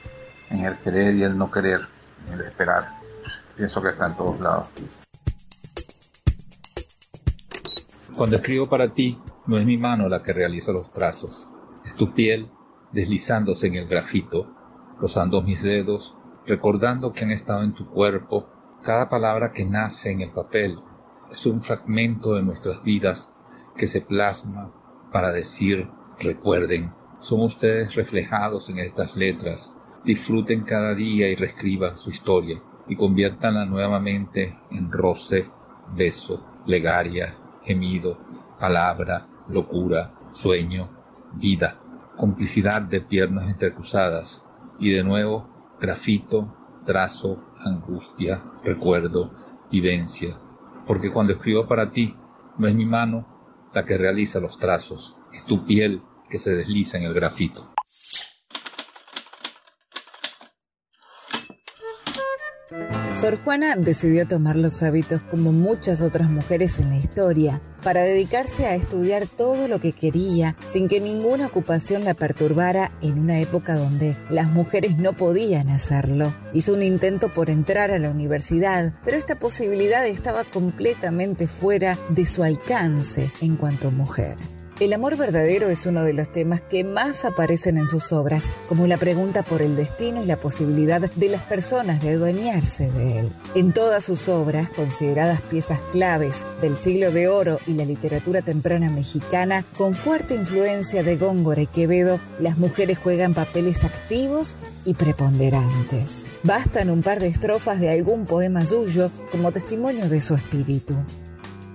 en el querer y el no querer, en el esperar. Pienso que está en todos lados. Cuando escribo para ti, no es mi mano la que realiza los trazos, es tu piel deslizándose en el grafito, rozando mis dedos, recordando que han estado en tu cuerpo Cada palabra que nace en el papel es un fragmento de nuestras vidas que se plasma para decir recuerden. Son ustedes reflejados en estas letras. Disfruten cada día y reescriban su historia y conviértanla nuevamente en roce, beso, plegaria, gemido, palabra, locura, sueño, vida, complicidad de piernas entrecruzadas y de nuevo grafito, trazo, angustia, recuerdo, vivencia. Porque cuando escribo para ti, no es mi mano la que realiza los trazos, es tu piel que se desliza en el grafito. Sor Juana decidió tomar los hábitos como muchas otras mujeres en la historia, para dedicarse a estudiar todo lo que quería sin que ninguna ocupación la perturbara en una época donde las mujeres no podían hacerlo. Hizo un intento por entrar a la universidad, pero esta posibilidad estaba completamente fuera de su alcance en cuanto mujer. El amor verdadero es uno de los temas que más aparecen en sus obras, como la pregunta por el destino y la posibilidad de las personas de adueñarse de él. En todas sus obras, consideradas piezas claves del siglo de oro y la literatura temprana mexicana, con fuerte influencia de Góngora y Quevedo, las mujeres juegan papeles activos y preponderantes. Bastan un par de estrofas de algún poema suyo como testimonio de su espíritu.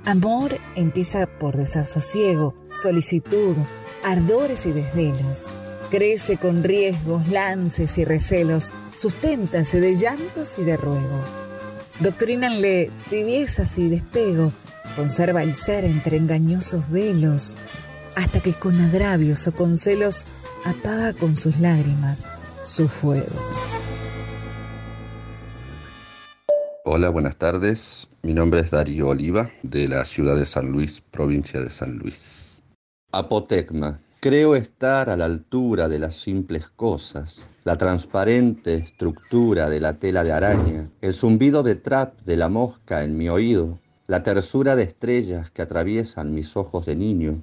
Amor empieza por desasosiego, solicitud, ardores y desvelos. Crece con riesgos, lances y recelos, susténtase de llantos y de ruego. Doctrínanle tibiezas y despego, conserva el ser entre engañosos velos, hasta que con agravios o con celos apaga con sus lágrimas su fuego. Hola, buenas tardes. Mi nombre es Darío Oliva, de la ciudad de San Luis, provincia de San Luis. Apotecma. Creo estar a la altura de las simples cosas, la transparente estructura de la tela de araña, el zumbido de trap de la mosca en mi oído, la tersura de estrellas que atraviesan mis ojos de niño,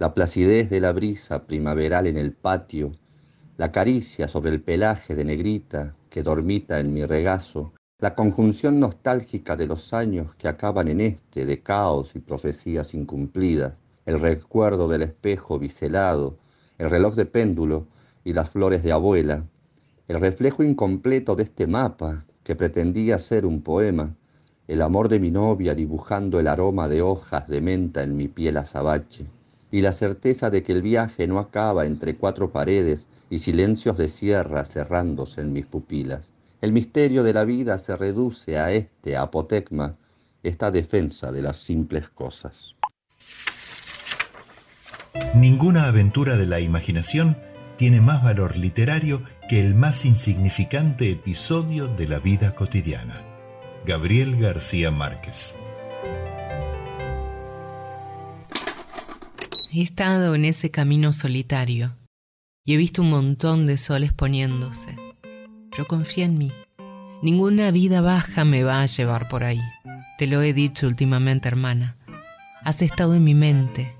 la placidez de la brisa primaveral en el patio, la caricia sobre el pelaje de negrita que dormita en mi regazo, la conjunción nostálgica de los años que acaban en este de caos y profecías incumplidas, el recuerdo del espejo biselado, el reloj de péndulo y las flores de abuela, el reflejo incompleto de este mapa que pretendía ser un poema, el amor de mi novia dibujando el aroma de hojas de menta en mi piel azabache, y la certeza de que el viaje no acaba entre cuatro paredes y silencios de sierra cerrándose en mis pupilas. El misterio de la vida se reduce a este apotecma, esta defensa de las simples cosas. Ninguna aventura de la imaginación tiene más valor literario que el más insignificante episodio de la vida cotidiana. Gabriel García Márquez. He estado en ese camino solitario y he visto un montón de soles poniéndose. Pero confía en mí. Ninguna vida baja me va a llevar por ahí. Te lo he dicho últimamente, hermana. Has estado en mi mente.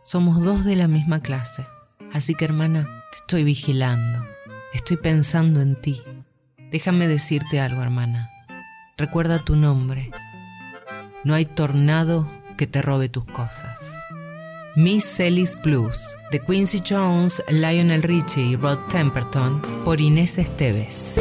Somos dos de la misma clase. Así que, hermana, te estoy vigilando. Estoy pensando en ti. Déjame decirte algo, hermana. Recuerda tu nombre. No hay tornado que te robe tus cosas. Miss Sally's Blues, de Quincy Jones, Lionel Richie y Rod Temperton, por Inés Esteves.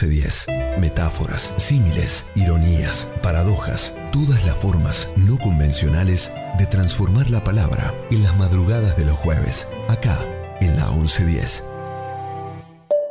1110. Metáforas, símiles, ironías, paradojas, todas las formas no convencionales de transformar la palabra en las madrugadas de los jueves, acá en la 1110.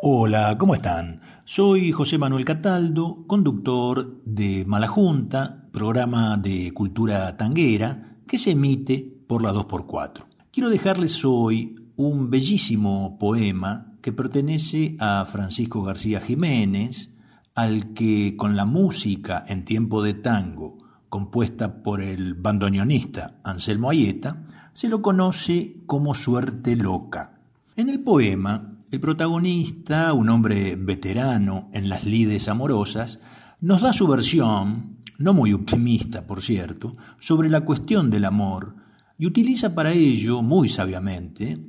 Hola, ¿cómo están? Soy José Manuel Cataldo, conductor de Mala Junta, programa de cultura tanguera que se emite por la 2x4. Quiero dejarles hoy un bellísimo poema que pertenece a Francisco García Jiménez, al que con la música en tiempo de tango, compuesta por el bandoneonista Anselmo Ayeta, se lo conoce como Suerte Loca. En el poema, el protagonista, un hombre veterano en las lides amorosas, nos da su versión, no muy optimista por cierto, sobre la cuestión del amor, y utiliza para ello, muy sabiamente,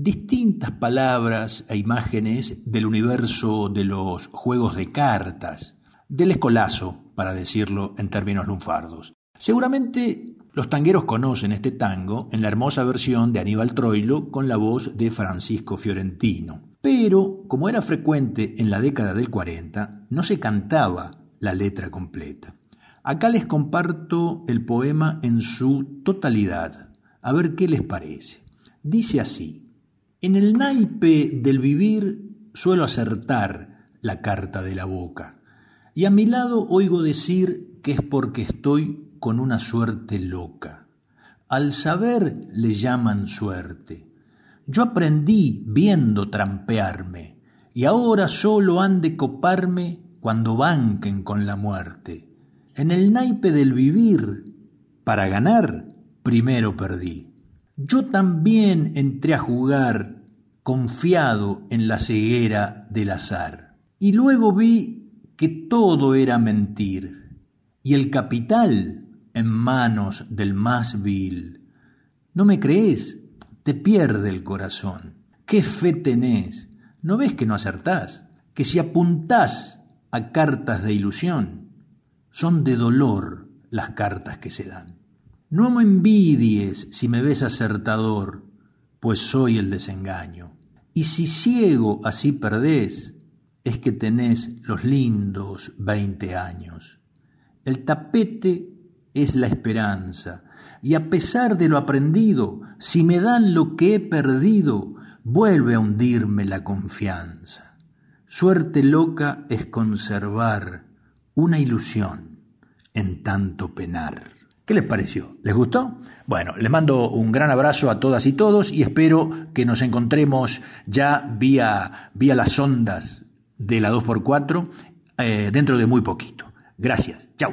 distintas palabras e imágenes del universo de los juegos de cartas, del escolazo, para decirlo en términos lunfardos. Seguramente los tangueros conocen este tango en la hermosa versión de Aníbal Troilo con la voz de Francisco Fiorentino. Pero, como era frecuente en la década del 40, no se cantaba la letra completa. Acá les comparto el poema en su totalidad, a ver qué les parece. Dice así, en el naipe del vivir suelo acertar la carta de la boca, y a mi lado oigo decir que es porque estoy con una suerte loca. Al saber le llaman suerte. Yo aprendí viendo trampearme, y ahora solo han de coparme cuando banquen con la muerte. En el naipe del vivir, para ganar, primero perdí. Yo también entré a jugar confiado en la ceguera del azar. Y luego vi que todo era mentir, y el capital en manos del más vil. ¿No me crees? Te pierde el corazón. ¿Qué fe tenés? ¿No ves que no acertás? Que si apuntás a cartas de ilusión, son de dolor las cartas que se dan. No me envidies si me ves acertador, pues soy el desengaño. Y si ciego así perdés, es que tenés los lindos veinte años. El tapete es la esperanza, y a pesar de lo aprendido, si me dan lo que he perdido, vuelve a hundirme la confianza. Suerte loca es conservar una ilusión en tanto penar. ¿Qué les pareció? ¿Les gustó? Bueno, les mando un gran abrazo a todas y todos y espero que nos encontremos ya vía, vía las ondas de la 2x4 eh, dentro de muy poquito. Gracias. Chao.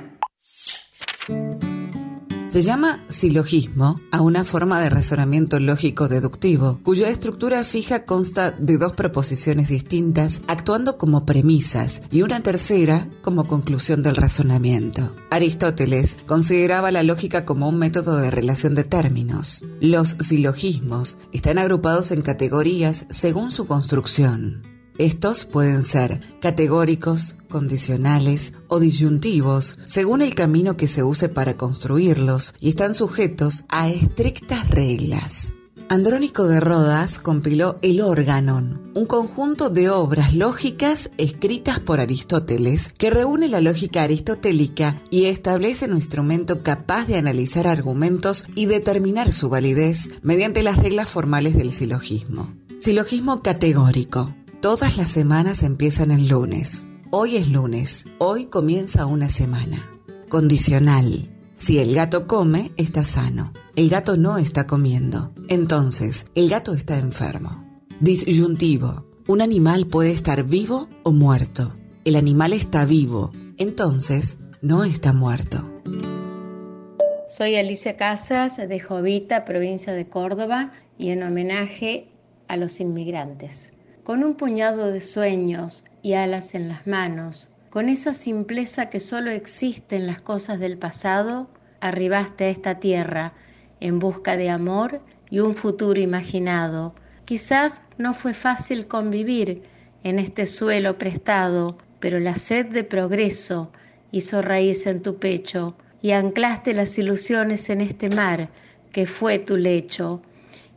Se llama silogismo a una forma de razonamiento lógico-deductivo, cuya estructura fija consta de dos proposiciones distintas actuando como premisas y una tercera como conclusión del razonamiento. Aristóteles consideraba la lógica como un método de relación de términos. Los silogismos están agrupados en categorías según su construcción. Estos pueden ser categóricos, condicionales o disyuntivos, según el camino que se use para construirlos, y están sujetos a estrictas reglas. Andrónico de Rodas compiló el Organon, un conjunto de obras lógicas escritas por Aristóteles que reúne la lógica aristotélica y establece un instrumento capaz de analizar argumentos y determinar su validez mediante las reglas formales del silogismo. Silogismo categórico. Todas las semanas empiezan el lunes. Hoy es lunes. Hoy comienza una semana. Condicional. Si el gato come, está sano. El gato no está comiendo. Entonces, el gato está enfermo. Disyuntivo. Un animal puede estar vivo o muerto. El animal está vivo. Entonces, no está muerto. Soy Alicia Casas de Jovita, provincia de Córdoba, y en homenaje a los inmigrantes con un puñado de sueños y alas en las manos, con esa simpleza que solo existe en las cosas del pasado, arribaste a esta tierra en busca de amor y un futuro imaginado. Quizás no fue fácil convivir en este suelo prestado, pero la sed de progreso hizo raíz en tu pecho y anclaste las ilusiones en este mar que fue tu lecho.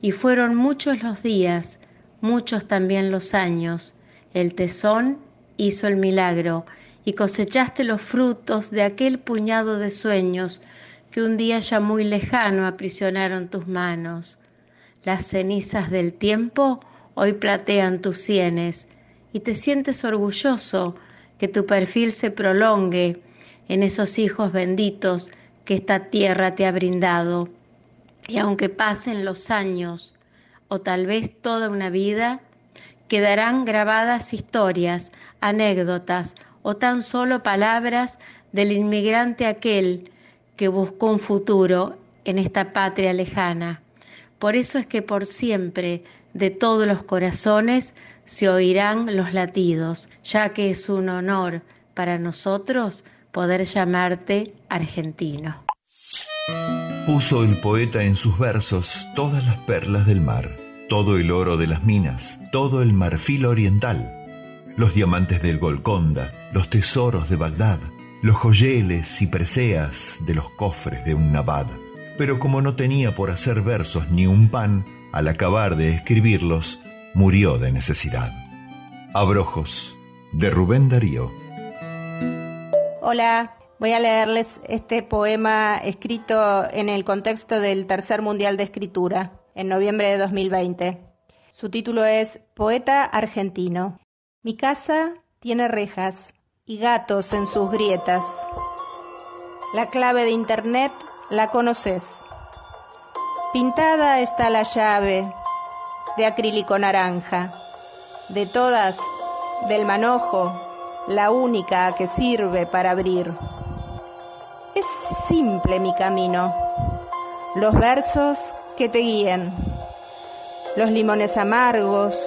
Y fueron muchos los días, muchos también los años. El tesón hizo el milagro y cosechaste los frutos de aquel puñado de sueños que un día ya muy lejano aprisionaron tus manos. Las cenizas del tiempo hoy platean tus sienes y te sientes orgulloso que tu perfil se prolongue en esos hijos benditos que esta tierra te ha brindado. Y aunque pasen los años o tal vez toda una vida, quedarán grabadas historias, anécdotas o tan solo palabras del inmigrante aquel que buscó un futuro en esta patria lejana. Por eso es que por siempre de todos los corazones se oirán los latidos, ya que es un honor para nosotros poder llamarte argentino. Puso el poeta en sus versos todas las perlas del mar, todo el oro de las minas, todo el marfil oriental, los diamantes del Golconda, los tesoros de Bagdad, los joyeles y preseas de los cofres de un nabad. Pero como no tenía por hacer versos ni un pan, al acabar de escribirlos, murió de necesidad. Abrojos, de Rubén Darío. Hola, voy a leerles este poema escrito en el contexto del Tercer Mundial de Escritura, en noviembre de 2020. Su título es Poeta argentino. Mi casa tiene rejas y gatos en sus grietas. La clave de Internet la conoces. Pintada está la llave de acrílico naranja. De todas, del manojo, la única que sirve para abrir. Es simple mi camino. Los versos que te guíen. Los limones amargos.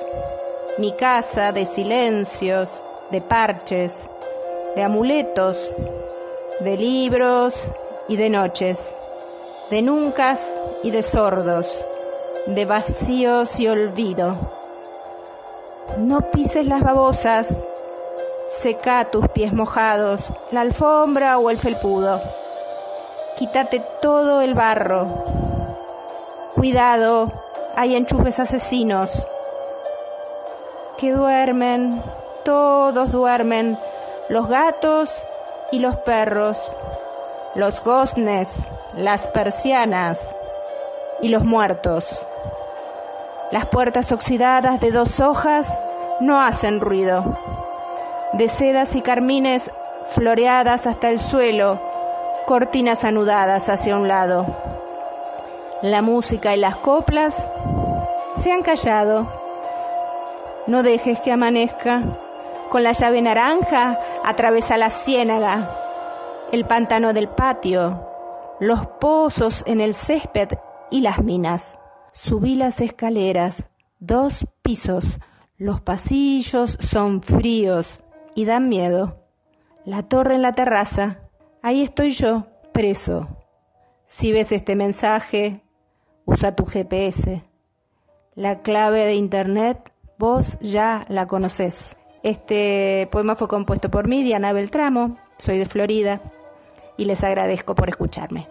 Mi casa de silencios, de parches, de amuletos, de libros y de noches, de nuncas y de sordos, de vacíos y olvido. No pises las babosas, seca tus pies mojados, la alfombra o el felpudo. Quítate todo el barro. Cuidado, hay enchufes asesinos que duermen, todos duermen, los gatos y los perros, los goznes, las persianas y los muertos. Las puertas oxidadas de dos hojas no hacen ruido. De sedas y carmines floreadas hasta el suelo, cortinas anudadas hacia un lado. La música y las coplas se han callado. No dejes que amanezca. Con la llave naranja atravesa la ciénaga, el pantano del patio, los pozos en el césped y las minas. Subí las escaleras, dos pisos. Los pasillos son fríos y dan miedo. La torre en la terraza. Ahí estoy yo, preso. Si ves este mensaje, usa tu GPS. La clave de Internet, vos ya la conocés. Este poema fue compuesto por mí, Diana Beltramo, soy de Florida y les agradezco por escucharme.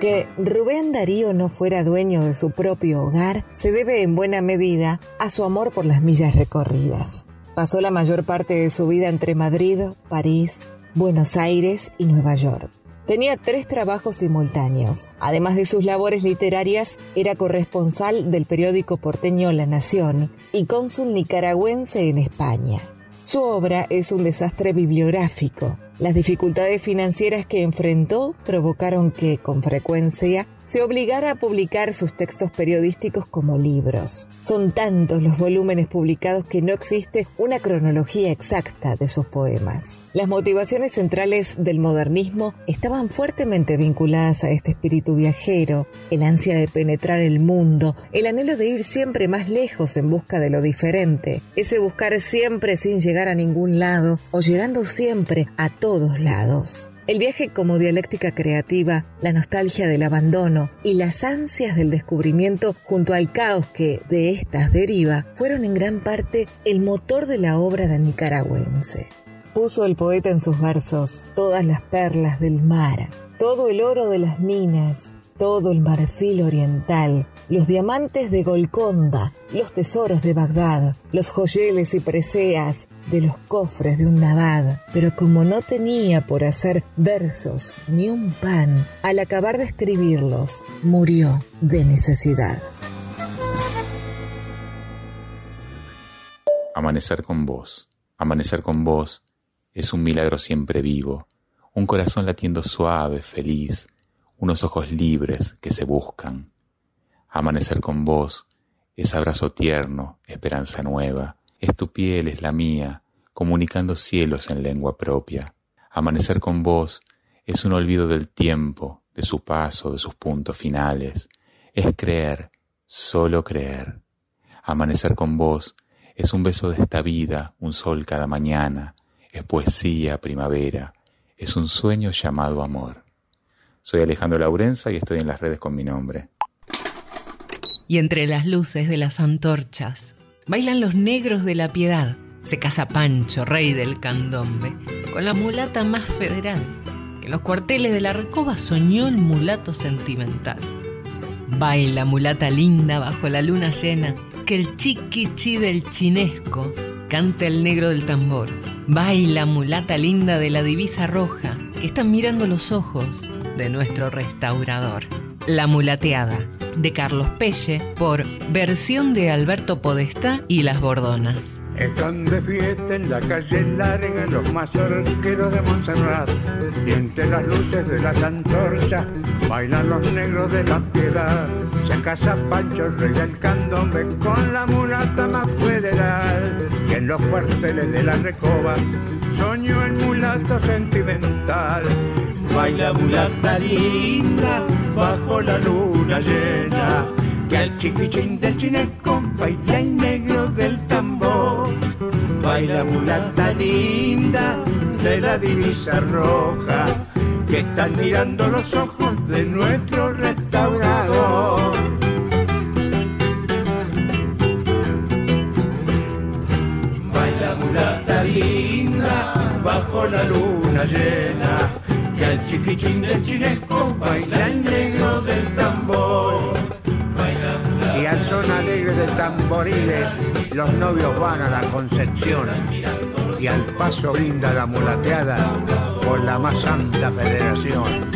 Que Rubén Darío no fuera dueño de su propio hogar se debe en buena medida a su amor por las millas recorridas. Pasó la mayor parte de su vida entre Madrid, París, Buenos Aires y Nueva York. Tenía tres trabajos simultáneos. Además de sus labores literarias, era corresponsal del periódico porteño La Nación y cónsul nicaragüense en España. Su obra es un desastre bibliográfico. Las dificultades financieras que enfrentó provocaron que, con frecuencia, se obligara a publicar sus textos periodísticos como libros. Son tantos los volúmenes publicados que no existe una cronología exacta de sus poemas. Las motivaciones centrales del modernismo estaban fuertemente vinculadas a este espíritu viajero, el ansia de penetrar el mundo, el anhelo de ir siempre más lejos en busca de lo diferente, ese buscar siempre sin llegar a ningún lado o llegando siempre a todos lados. El viaje como dialéctica creativa, la nostalgia del abandono y las ansias del descubrimiento junto al caos que de estas deriva fueron en gran parte el motor de la obra del nicaragüense. Puso el poeta en sus versos todas las perlas del mar, todo el oro de las minas, todo el marfil oriental, los diamantes de Golconda, los tesoros de Bagdad, los joyeles y preseas de los cofres de un nabad. Pero como no tenía por hacer versos ni un pan, al acabar de escribirlos, murió de necesidad. Amanecer con vos, amanecer con vos es un milagro siempre vivo, un corazón latiendo suave, feliz, unos ojos libres que se buscan. Amanecer con vos es abrazo tierno, esperanza nueva, es tu piel, es la mía, comunicando cielos en lengua propia. Amanecer con vos es un olvido del tiempo, de su paso, de sus puntos finales. Es creer, solo creer. Amanecer con vos es un beso de esta vida, un sol cada mañana, es poesía, primavera, es un sueño llamado amor. Soy Alejandro Laurenza y estoy en las redes con mi nombre. Y entre las luces de las antorchas bailan los negros de la piedad. Se casa Pancho, rey del candombe, con la mulata más federal. Que en los cuarteles de la recoba soñó el mulato sentimental. Baila mulata linda bajo la luna llena, que el chiquichi del chinesco canta el negro del tambor. Baila mulata linda de la divisa roja, que están mirando los ojos de nuestro restaurador. La mulateada, de Carlos Pelle, por versión de Alberto Podestá y Las Bordonas. Están de fiesta en la calle larga los mazorqueros de Montserrat y entre las luces de las antorchas bailan los negros de la piedad. Se casa Pancho, rey del candombe, con la mulata más federal. Que en los cuarteles de la recoba soñó el mulato sentimental. Baila mulata linda bajo la luna llena. Que al chiquichín del chinesco baila el negro del tambor. Baila mulata linda de la divisa roja. Que están mirando los ojos de nuestro restaurador. Baila mulata linda bajo la luna llena. Que al chiquichín del chinesco baila el negro del tambor. Y al son alegre de tamboriles, los novios van a la Concepción. Y al paso brinda la mulateada por la más santa federación.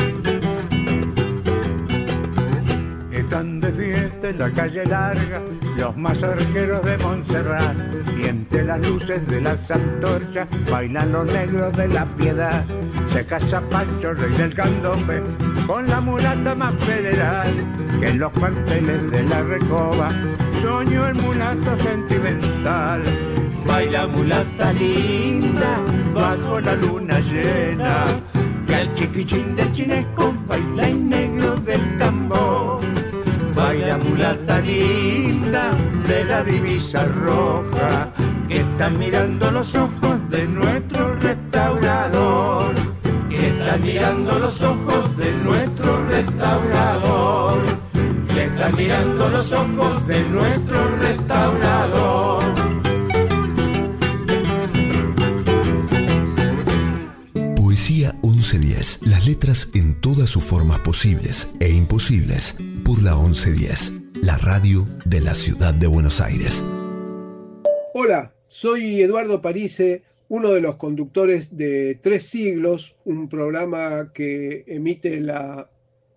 Están de fiesta en la calle larga los mazorqueros de Montserrat y entre las luces de las antorchas bailan los negros de la piedad. Se casa Pancho, rey del candombe, con la mulata más federal que en los cuarteles de la recoba soñó el mulato sentimental. Baila mulata linda bajo la luna llena, que al chiquichín del chinesco baila el negro del tambor. Baila mulata linda de la divisa roja, que está mirando los ojos de nuestro mirando los ojos de nuestro restaurador. Que está mirando los ojos de nuestro restaurador. Poesía 1110. Las letras en todas sus formas posibles e imposibles por la 1110. La radio de la ciudad de Buenos Aires. Hola, soy Eduardo Parise, uno de los conductores de Tres Siglos, un programa que emite la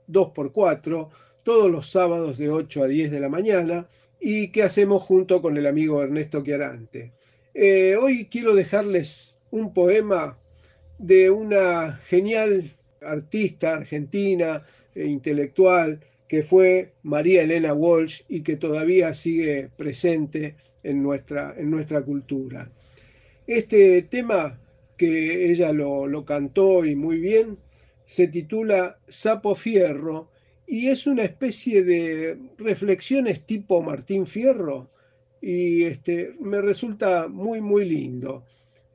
2x4 todos los sábados de 8 a 10 de la mañana y que hacemos junto con el amigo Ernesto Chiarante. Eh, hoy quiero dejarles un poema de una genial artista argentina e intelectual que fue María Elena Walsh y que todavía sigue presente en nuestra, en nuestra cultura. Este tema que ella lo, cantó y muy bien se titula Sapo Fierro y es una especie de reflexiones tipo Martín Fierro y este, me resulta muy muy lindo.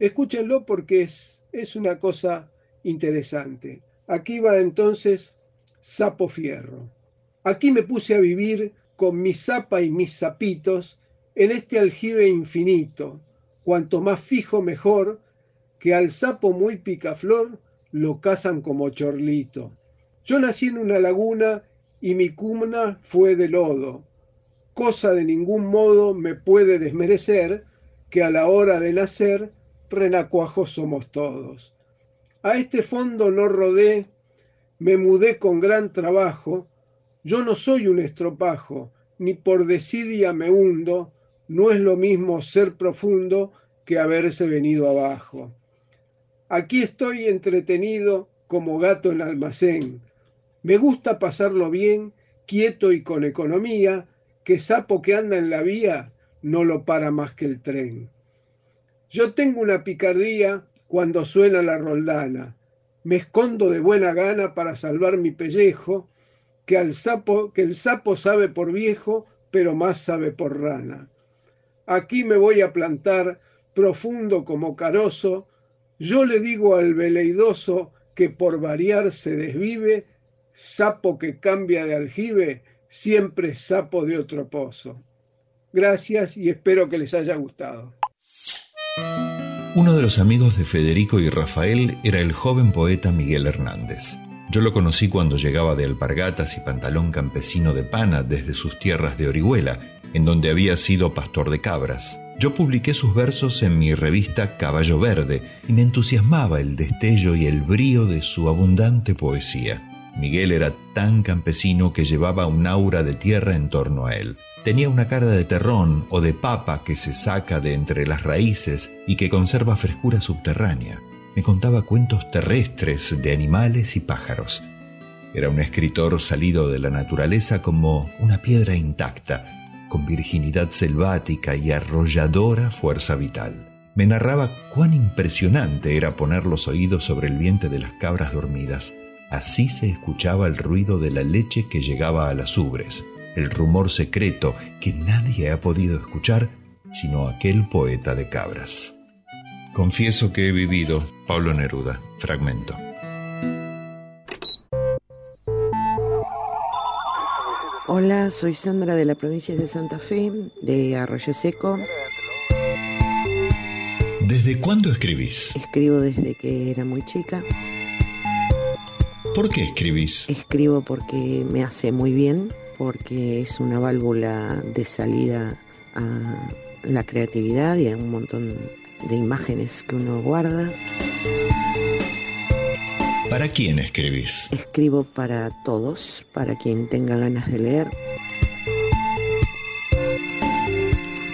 Escúchenlo porque es, es una cosa interesante. Aquí va entonces Sapo Fierro. Aquí me puse a vivir con mi zapa y mis zapitos en este aljibe infinito, cuanto más fijo mejor, que al sapo muy picaflor lo cazan como chorlito. Yo nací en una laguna y mi cuna fue de lodo, cosa de ningún modo me puede desmerecer que a la hora de nacer renacuajos somos todos. A este fondo no rodé, me mudé con gran trabajo, yo no soy un estropajo, ni por desidia me hundo, no es lo mismo ser profundo que haberse venido abajo. Aquí estoy entretenido como gato en almacén. Me gusta pasarlo bien, quieto y con economía, que sapo que anda en la vía no lo para más que el tren. Yo tengo una picardía cuando suena la roldana. Me escondo de buena gana para salvar mi pellejo, que, al sapo, que el sapo sabe por viejo, pero más sabe por rana. Aquí me voy a plantar profundo como carozo. Yo le digo al veleidoso que por variar se desvive, sapo que cambia de aljibe, siempre sapo de otro pozo. Gracias y espero que les haya gustado. Uno de los amigos de Federico y Rafael era el joven poeta Miguel Hernández. Yo lo conocí cuando llegaba de alpargatas y pantalón campesino de pana desde sus tierras de Orihuela, en donde había sido pastor de cabras. Yo publiqué sus versos en mi revista Caballo Verde y me entusiasmaba el destello y el brío de su abundante poesía. Miguel era tan campesino que llevaba un aura de tierra en torno a él. Tenía una cara de terrón o de papa que se saca de entre las raíces y que conserva frescura subterránea. Me contaba cuentos terrestres de animales y pájaros. Era un escritor salido de la naturaleza como una piedra intacta, con virginidad selvática y arrolladora fuerza vital. Me narraba cuán impresionante era poner los oídos sobre el vientre de las cabras dormidas. Así se escuchaba el ruido de la leche que llegaba a las ubres, el rumor secreto que nadie ha podido escuchar sino aquel poeta de cabras. Confieso que he vivido Pablo Neruda, fragmento. Hola, soy Sandra de la provincia de Santa Fe, de Arroyo Seco. ¿Desde cuándo escribís? Escribo desde que era muy chica. ¿Por qué escribís? Escribo porque me hace muy bien, porque es una válvula de salida a la creatividad y a un montón de imágenes que uno guarda. ¿Para quién escribís? Escribo para todos, para quien tenga ganas de leer.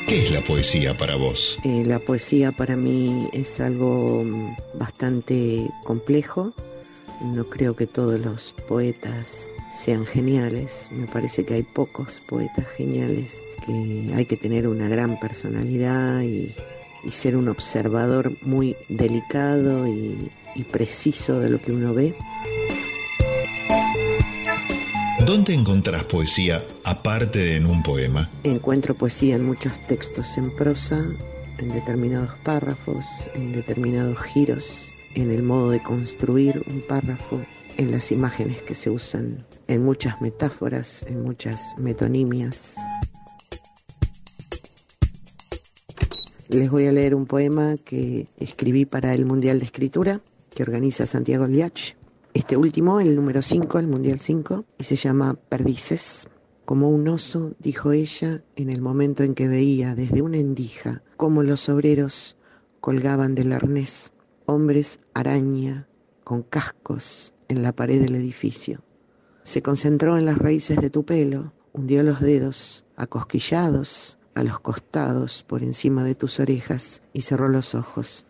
¿Qué es la poesía para vos? Eh, la poesía para mí es algo mm, bastante complejo. No creo que todos los poetas sean geniales. Me parece que hay pocos poetas geniales, que hay que tener una gran personalidad y, y ser un observador muy delicado y, y preciso de lo que uno ve. ¿Dónde encontrás poesía aparte de en un poema? Encuentro poesía en muchos textos en prosa, en determinados párrafos, en determinados giros, en el modo de construir un párrafo, en las imágenes que se usan, en muchas metáforas, en muchas metonimias. Les voy a leer un poema que escribí para el Mundial de Escritura que organiza Santiago Liach. Este último, el número 5, el Mundial 5, y se llama Perdices. Como un oso, dijo ella, en el momento en que veía desde una endija cómo los obreros colgaban del arnés, hombres araña con cascos en la pared del edificio. Se concentró en las raíces de tu pelo, hundió los dedos, acosquillados, a los costados, por encima de tus orejas, y cerró los ojos.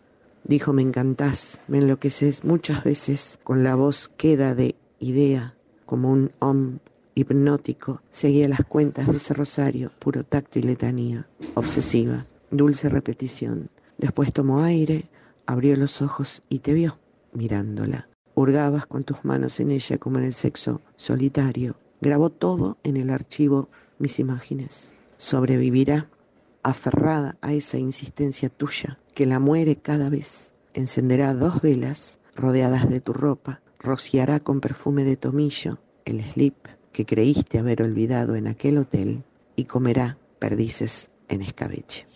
Dijo, me encantás, me enloqueces muchas veces con la voz queda de idea, como un om hipnótico, seguía las cuentas de ese rosario, puro tacto y letanía, obsesiva, dulce repetición. Después tomó aire, abrió los ojos y te vio, mirándola. Hurgabas con tus manos en ella como en el sexo solitario. Grabó todo en el archivo mis imágenes. Sobrevivirá aferrada a esa insistencia tuya, que la muere cada vez. Encenderá dos velas rodeadas de tu ropa, rociará con perfume de tomillo el slip que creíste haber olvidado en aquel hotel y comerá perdices en escabeche.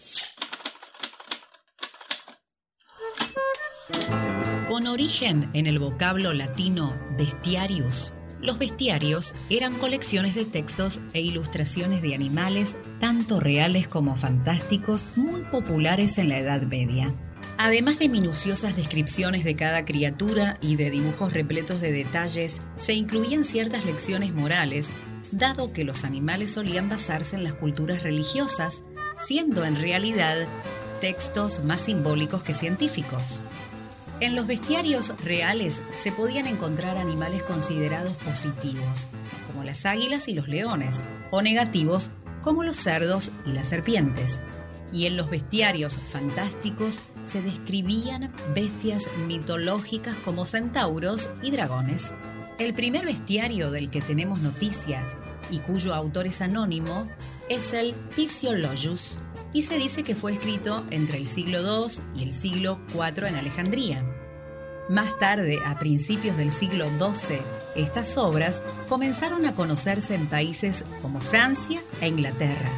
Con origen en el vocablo latino bestiarius, los bestiarios eran colecciones de textos e ilustraciones de animales, tanto reales como fantásticos, muy populares en la Edad Media. Además de minuciosas descripciones de cada criatura y de dibujos repletos de detalles, se incluían ciertas lecciones morales, dado que los animales solían basarse en las culturas religiosas, siendo en realidad textos más simbólicos que científicos. En los bestiarios reales se podían encontrar animales considerados positivos, como las águilas y los leones, o negativos, como los cerdos y las serpientes. Y en los bestiarios fantásticos se describían bestias mitológicas como centauros y dragones. El primer bestiario del que tenemos noticia y cuyo autor es anónimo es el Physiologus, y se dice que fue escrito entre el siglo II y el siglo IV en Alejandría. Más tarde, a principios del siglo XII, estas obras comenzaron a conocerse en países como Francia e Inglaterra.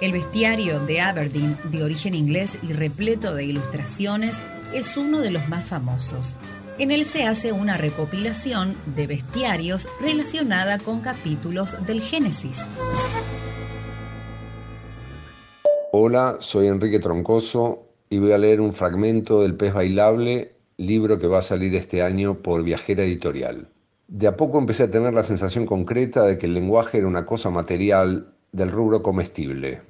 El bestiario de Aberdeen, de origen inglés y repleto de ilustraciones, es uno de los más famosos. En él se hace una recopilación de bestiarios relacionada con capítulos del Génesis. Hola, soy Enrique Troncoso y voy a leer un fragmento del Pez Bailable, libro que va a salir este año por Viajera Editorial. De a poco empecé a tener la sensación concreta de que el lenguaje era una cosa material del rubro comestible.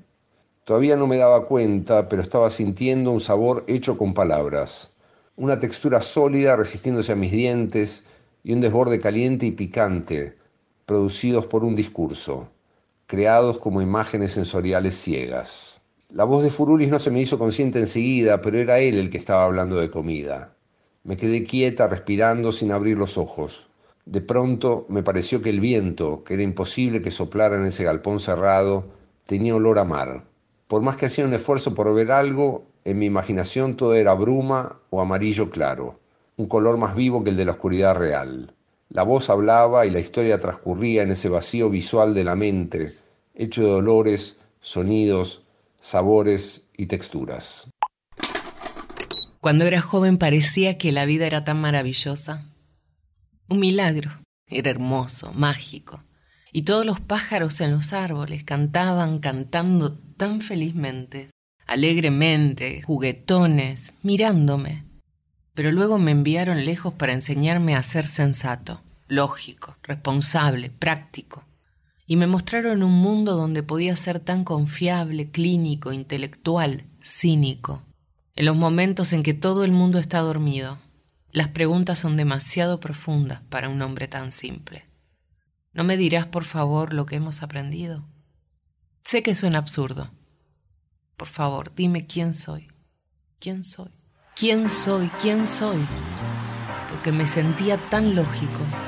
Todavía no me daba cuenta, pero estaba sintiendo un sabor hecho con palabras, una textura sólida resistiéndose a mis dientes y un desborde caliente y picante, producidos por un discurso, creados como imágenes sensoriales ciegas. La voz de Furulis no se me hizo consciente enseguida, pero era él el que estaba hablando de comida. Me quedé quieta, respirando sin abrir los ojos. De pronto me pareció que el viento, que era imposible que soplara en ese galpón cerrado, tenía olor a mar. Por más que hacía un esfuerzo por ver algo, en mi imaginación todo era bruma o amarillo claro, un color más vivo que el de la oscuridad real. La voz hablaba y la historia transcurría en ese vacío visual de la mente, hecho de olores, sonidos, sabores y texturas. Cuando era joven parecía que la vida era tan maravillosa. Un milagro. Era hermoso, mágico. Y todos los pájaros en los árboles cantaban cantando tan felizmente, alegremente, juguetones, mirándome. Pero luego me enviaron lejos para enseñarme a ser sensato, lógico, responsable, práctico y me mostraron un mundo donde podía ser tan confiable, clínico, intelectual, cínico. En los momentos en que todo el mundo está dormido, las preguntas son demasiado profundas para un hombre tan simple. ¿No me dirás, por favor, lo que hemos aprendido? Sé que suena absurdo. Por favor, dime quién soy. ¿Quién soy? ¿Quién soy? ¿Quién soy? Porque me sentía tan lógico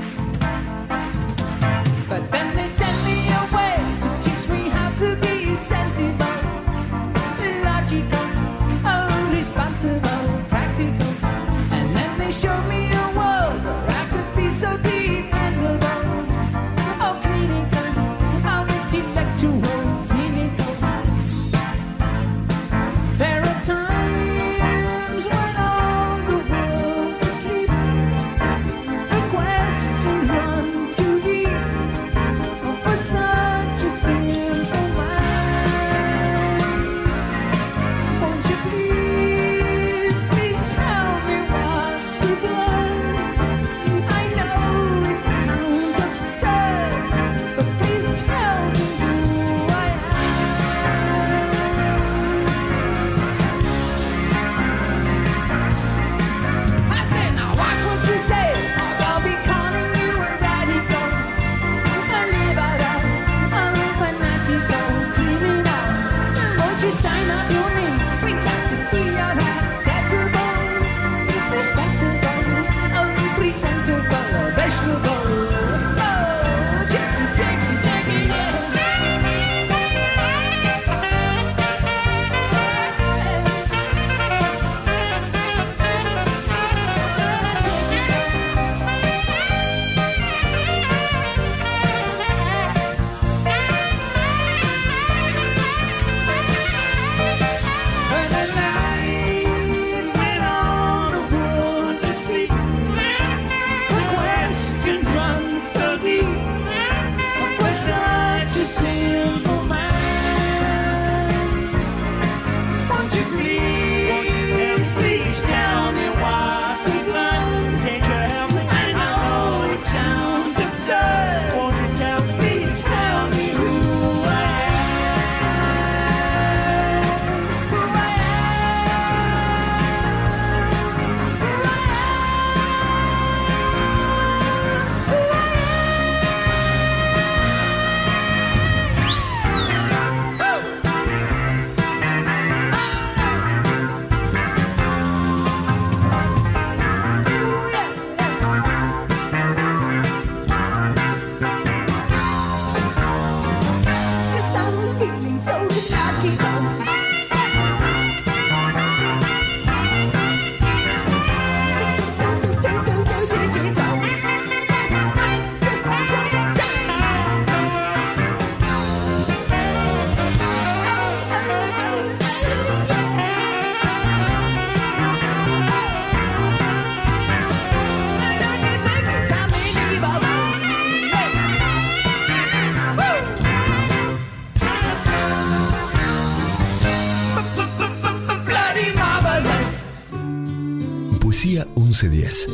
1110.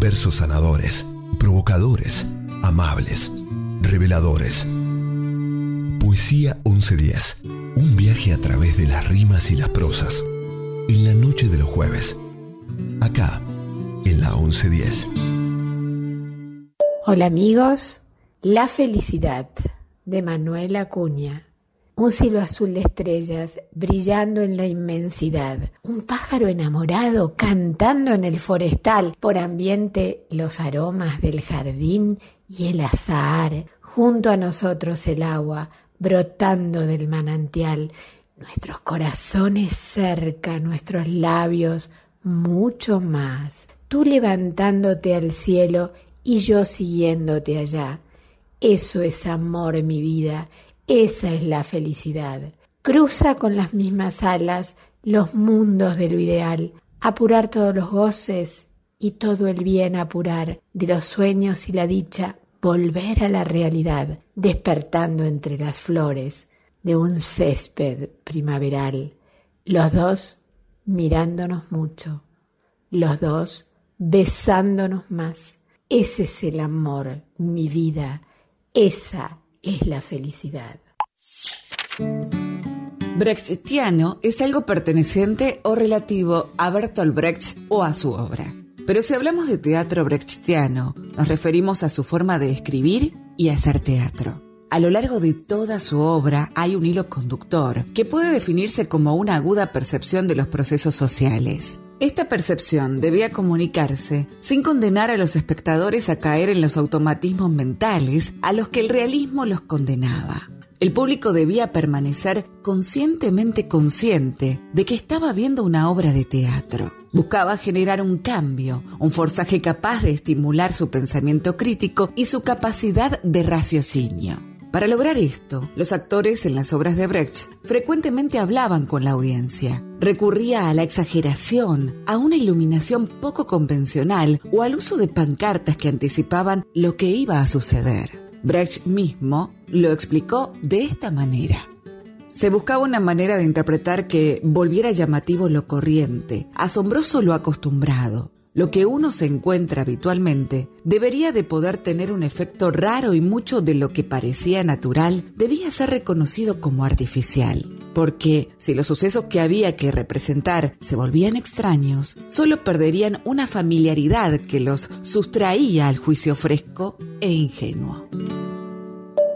Versos sanadores, provocadores, amables, reveladores. Poesía 1110. Un viaje a través de las rimas y las prosas. En la noche de los jueves. Acá, en la 1110. Hola amigos, La felicidad de Manuel Acuña. Un cielo azul de estrellas brillando en la inmensidad. Un pájaro enamorado cantando en el forestal. Por ambiente los aromas del jardín y el azahar. Junto a nosotros el agua brotando del manantial. Nuestros corazones cerca, nuestros labios mucho más. Tú levantándote al cielo y yo siguiéndote allá. Eso es amor, mi vida esa es la felicidad. Cruza con las mismas alas los mundos de lo ideal, apurar todos los goces y todo el bien apurar de los sueños y la dicha, volver a la realidad, despertando entre las flores de un césped primaveral, los dos mirándonos mucho, los dos besándonos más. Ese es el amor, mi vida, esa es la felicidad. Brechtiano es algo perteneciente o relativo a Bertolt Brecht o a su obra. Pero si hablamos de teatro brechtiano, nos referimos a su forma de escribir y hacer teatro. A lo largo de toda su obra hay un hilo conductor que puede definirse como una aguda percepción de los procesos sociales. Esta percepción debía comunicarse sin condenar a los espectadores a caer en los automatismos mentales a los que el realismo los condenaba. El público debía permanecer conscientemente consciente de que estaba viendo una obra de teatro. Buscaba generar un cambio, un forzaje capaz de estimular su pensamiento crítico y su capacidad de raciocinio. Para lograr esto, los actores en las obras de Brecht frecuentemente hablaban con la audiencia. Recurría a la exageración, a una iluminación poco convencional o al uso de pancartas que anticipaban lo que iba a suceder. Brecht mismo lo explicó de esta manera. Se buscaba una manera de interpretar que volviera llamativo lo corriente, asombroso lo acostumbrado, lo que uno se encuentra habitualmente debería de poder tener un efecto raro y mucho de lo que parecía natural debía ser reconocido como artificial. Porque si los sucesos que había que representar se volvían extraños, solo perderían una familiaridad que los sustraía al juicio fresco e ingenuo.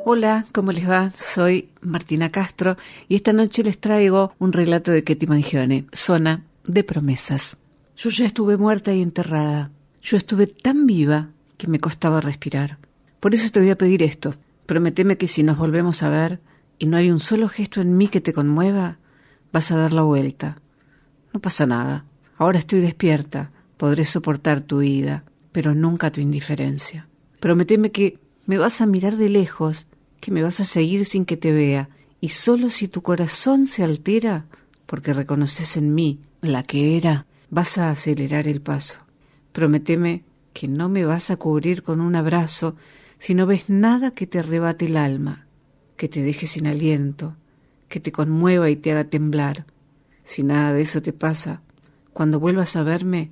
Hola, ¿cómo les va? Soy Martina Castro y esta noche les traigo un relato de Ketty Mangione, Zona de Promesas. Yo ya estuve muerta y enterrada. Yo estuve tan viva que me costaba respirar. Por eso te voy a pedir esto. Prométeme que si nos volvemos a ver y no hay un solo gesto en mí que te conmueva, vas a dar la vuelta. No pasa nada. Ahora estoy despierta. Podré soportar tu ida, pero nunca tu indiferencia. Prométeme que me vas a mirar de lejos, que me vas a seguir sin que te vea, y solo si tu corazón se altera, porque reconoces en mí la que era, vas a acelerar el paso. Prométeme que no me vas a cubrir con un abrazo si no ves nada que te arrebate el alma, que te deje sin aliento, que te conmueva y te haga temblar. Si nada de eso te pasa, cuando vuelvas a verme,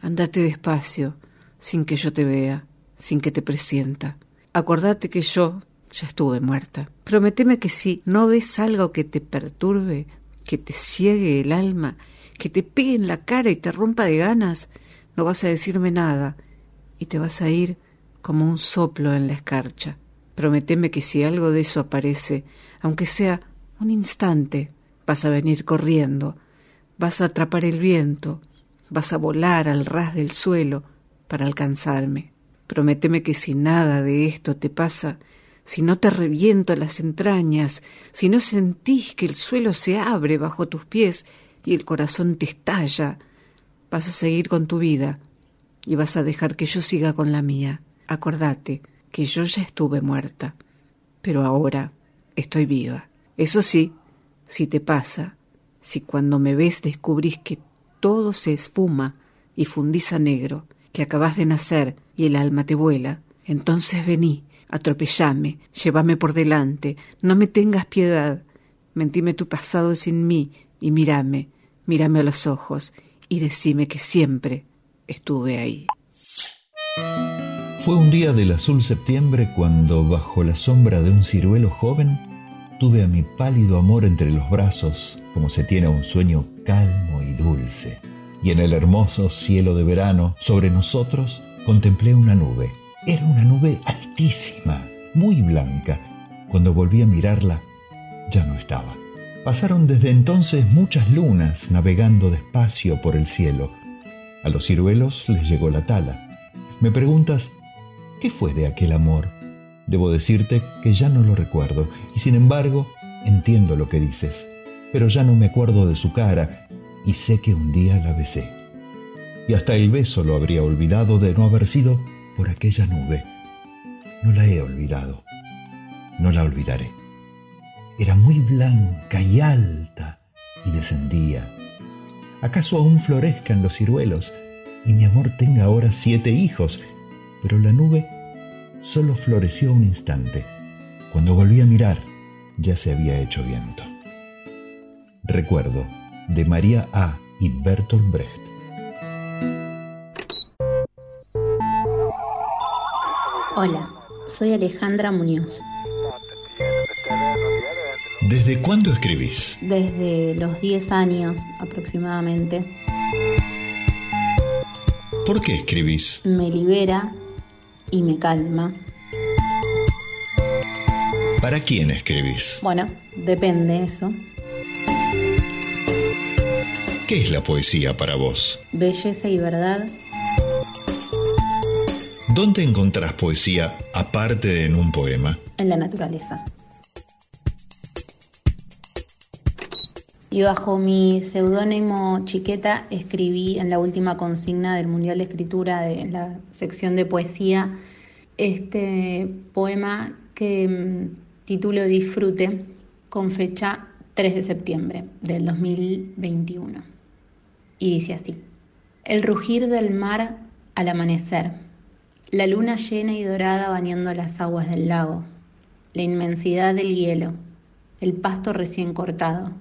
andate despacio, sin que yo te vea, sin que te presienta. Acordate que yo ya estuve muerta. Prométeme que si no ves algo que te perturbe, que te ciegue el alma que te pegue en la cara y te rompa de ganas, no vas a decirme nada y te vas a ir como un soplo en la escarcha. Prométeme que si algo de eso aparece, aunque sea un instante, vas a venir corriendo, vas a atrapar el viento, vas a volar al ras del suelo para alcanzarme. Prométeme que si nada de esto te pasa, si no te reviento las entrañas, si no sentís que el suelo se abre bajo tus pies y el corazón te estalla, vas a seguir con tu vida y vas a dejar que yo siga con la mía. Acordate que yo ya estuve muerta, pero ahora estoy viva. Eso sí, si te pasa, si cuando me ves descubrís que todo se esfuma y fundís a negro, que acabas de nacer y el alma te vuela, entonces vení, atropellame, llévame por delante, no me tengas piedad, mentime tu pasado sin mí y mírame, mírame a los ojos y decime que siempre estuve ahí. Fue un día del azul septiembre cuando, bajo la sombra de un ciruelo joven, tuve a mi pálido amor entre los brazos, como se tiene un sueño calmo y dulce. Y en el hermoso cielo de verano, sobre nosotros, contemplé una nube. Era una nube altísima, muy blanca. Cuando volví a mirarla, ya no estaba. Pasaron desde entonces muchas lunas navegando despacio por el cielo. A los ciruelos les llegó la tala. Me preguntas, ¿qué fue de aquel amor? Debo decirte que ya no lo recuerdo y sin embargo entiendo lo que dices, pero ya no me acuerdo de su cara y sé que un día la besé. Y hasta el beso lo habría olvidado de no haber sido por aquella nube. No la he olvidado, no la olvidaré. Era muy blanca y alta y descendía. ¿Acaso aún florezcan los ciruelos y mi amor tenga ahora siete hijos? Pero la nube solo floreció un instante. Cuando volví a mirar, ya se había hecho viento. Recuerdo de María A. y Bertolt. Hola, soy Alejandra Muñoz. ¿Desde cuándo escribís? Desde los 10 años aproximadamente. ¿Por qué escribís? Me libera y me calma. ¿Para quién escribís? Bueno, depende eso. ¿Qué es la poesía para vos? Belleza y verdad. ¿Dónde encontrás poesía aparte de en un poema? En la naturaleza. Y bajo mi seudónimo Chiqueta escribí en la última consigna del Mundial de Escritura de la sección de poesía este poema que mm, titulo Disfrute con fecha 3 de septiembre del 2021. Y dice así, el rugir del mar al amanecer, la luna llena y dorada bañando las aguas del lago, la inmensidad del hielo, el pasto recién cortado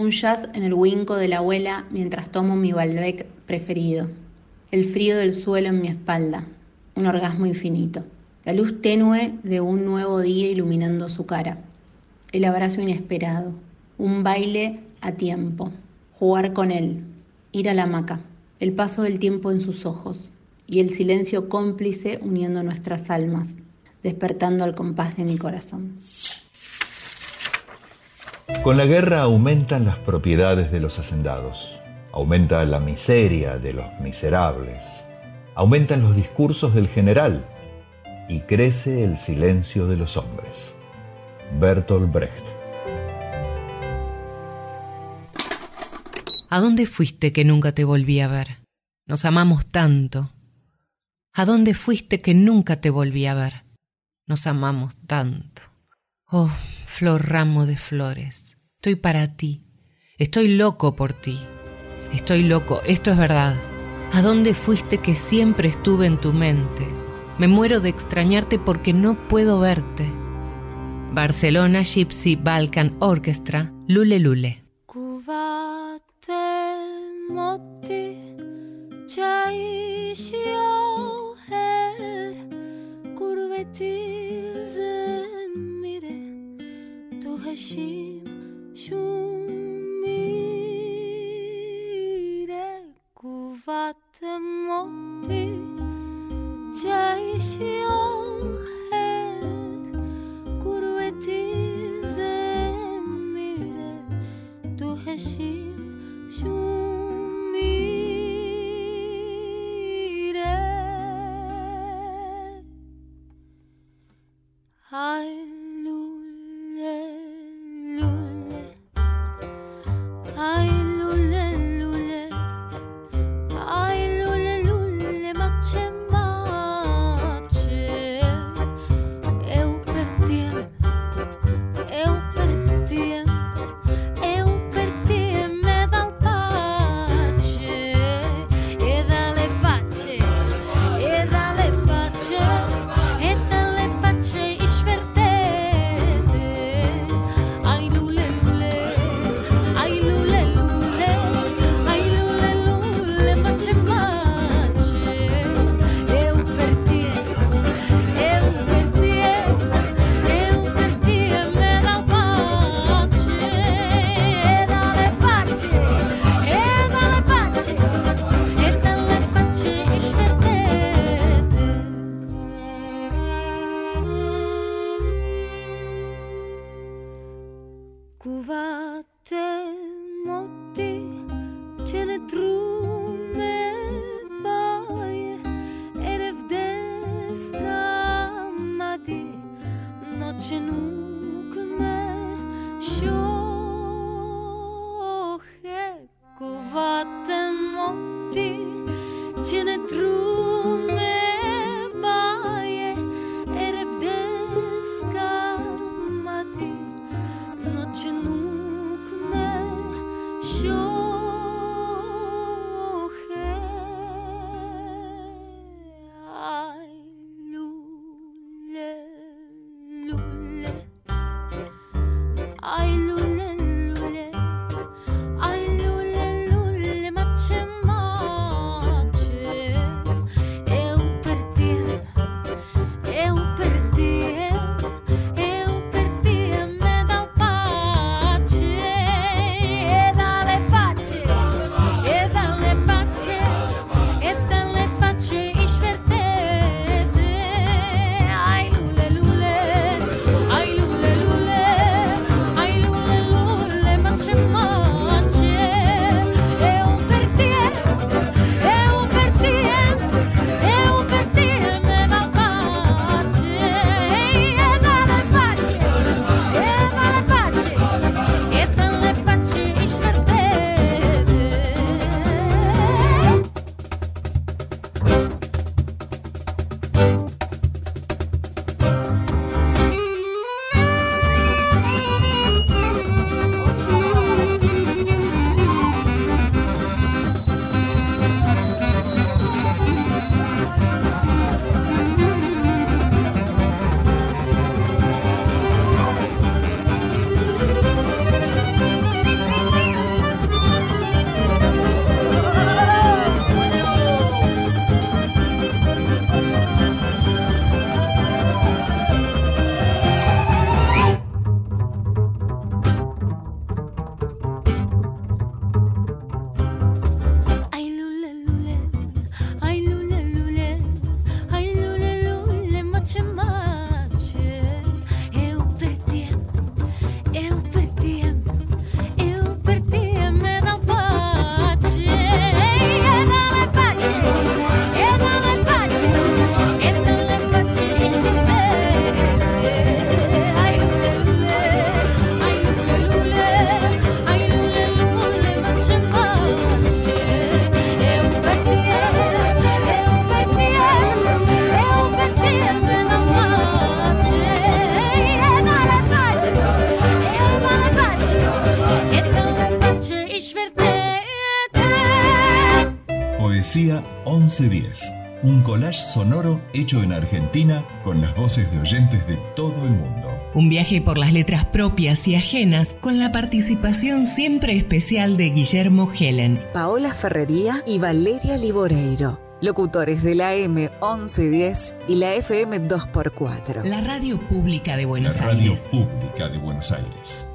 un jazz en el winco de la abuela mientras tomo mi Balbec preferido. El frío del suelo en mi espalda. Un orgasmo infinito. La luz tenue de un nuevo día iluminando su cara. El abrazo inesperado. Un baile a tiempo. Jugar con él. Ir a la hamaca. El paso del tiempo en sus ojos. Y el silencio cómplice uniendo nuestras almas, despertando al compás de mi corazón. Con la guerra aumentan las propiedades de los hacendados, aumenta la miseria de los miserables, aumentan los discursos del general y crece el silencio de los hombres. Bertolt Brecht. ¿A dónde fuiste que nunca te volví a ver? Nos amamos tanto. ¿A dónde fuiste que nunca te volví a ver? Nos amamos tanto. Oh, flor ramo de flores, estoy para ti. Estoy loco por ti. Estoy loco, esto es verdad. ¿A dónde fuiste que siempre estuve en tu mente? Me muero de extrañarte porque no puedo verte. Barcelona Gypsy Balkan Orchestra, Lule Lule. חשים שום מילה תגובתם אותי שהאישי אוהד גורוותי זה מילה תוחשים שום מילה I'm I 1110, un collage sonoro hecho en Argentina con las voces de oyentes de todo el mundo. Un viaje por las letras propias y ajenas con la participación siempre especial de Guillermo Helen, Paola Ferrería y Valeria Liboreiro. Locutores de la M1110 y la FM 2x4. La radio pública de Buenos la Aires. Radio Pública de Buenos Aires.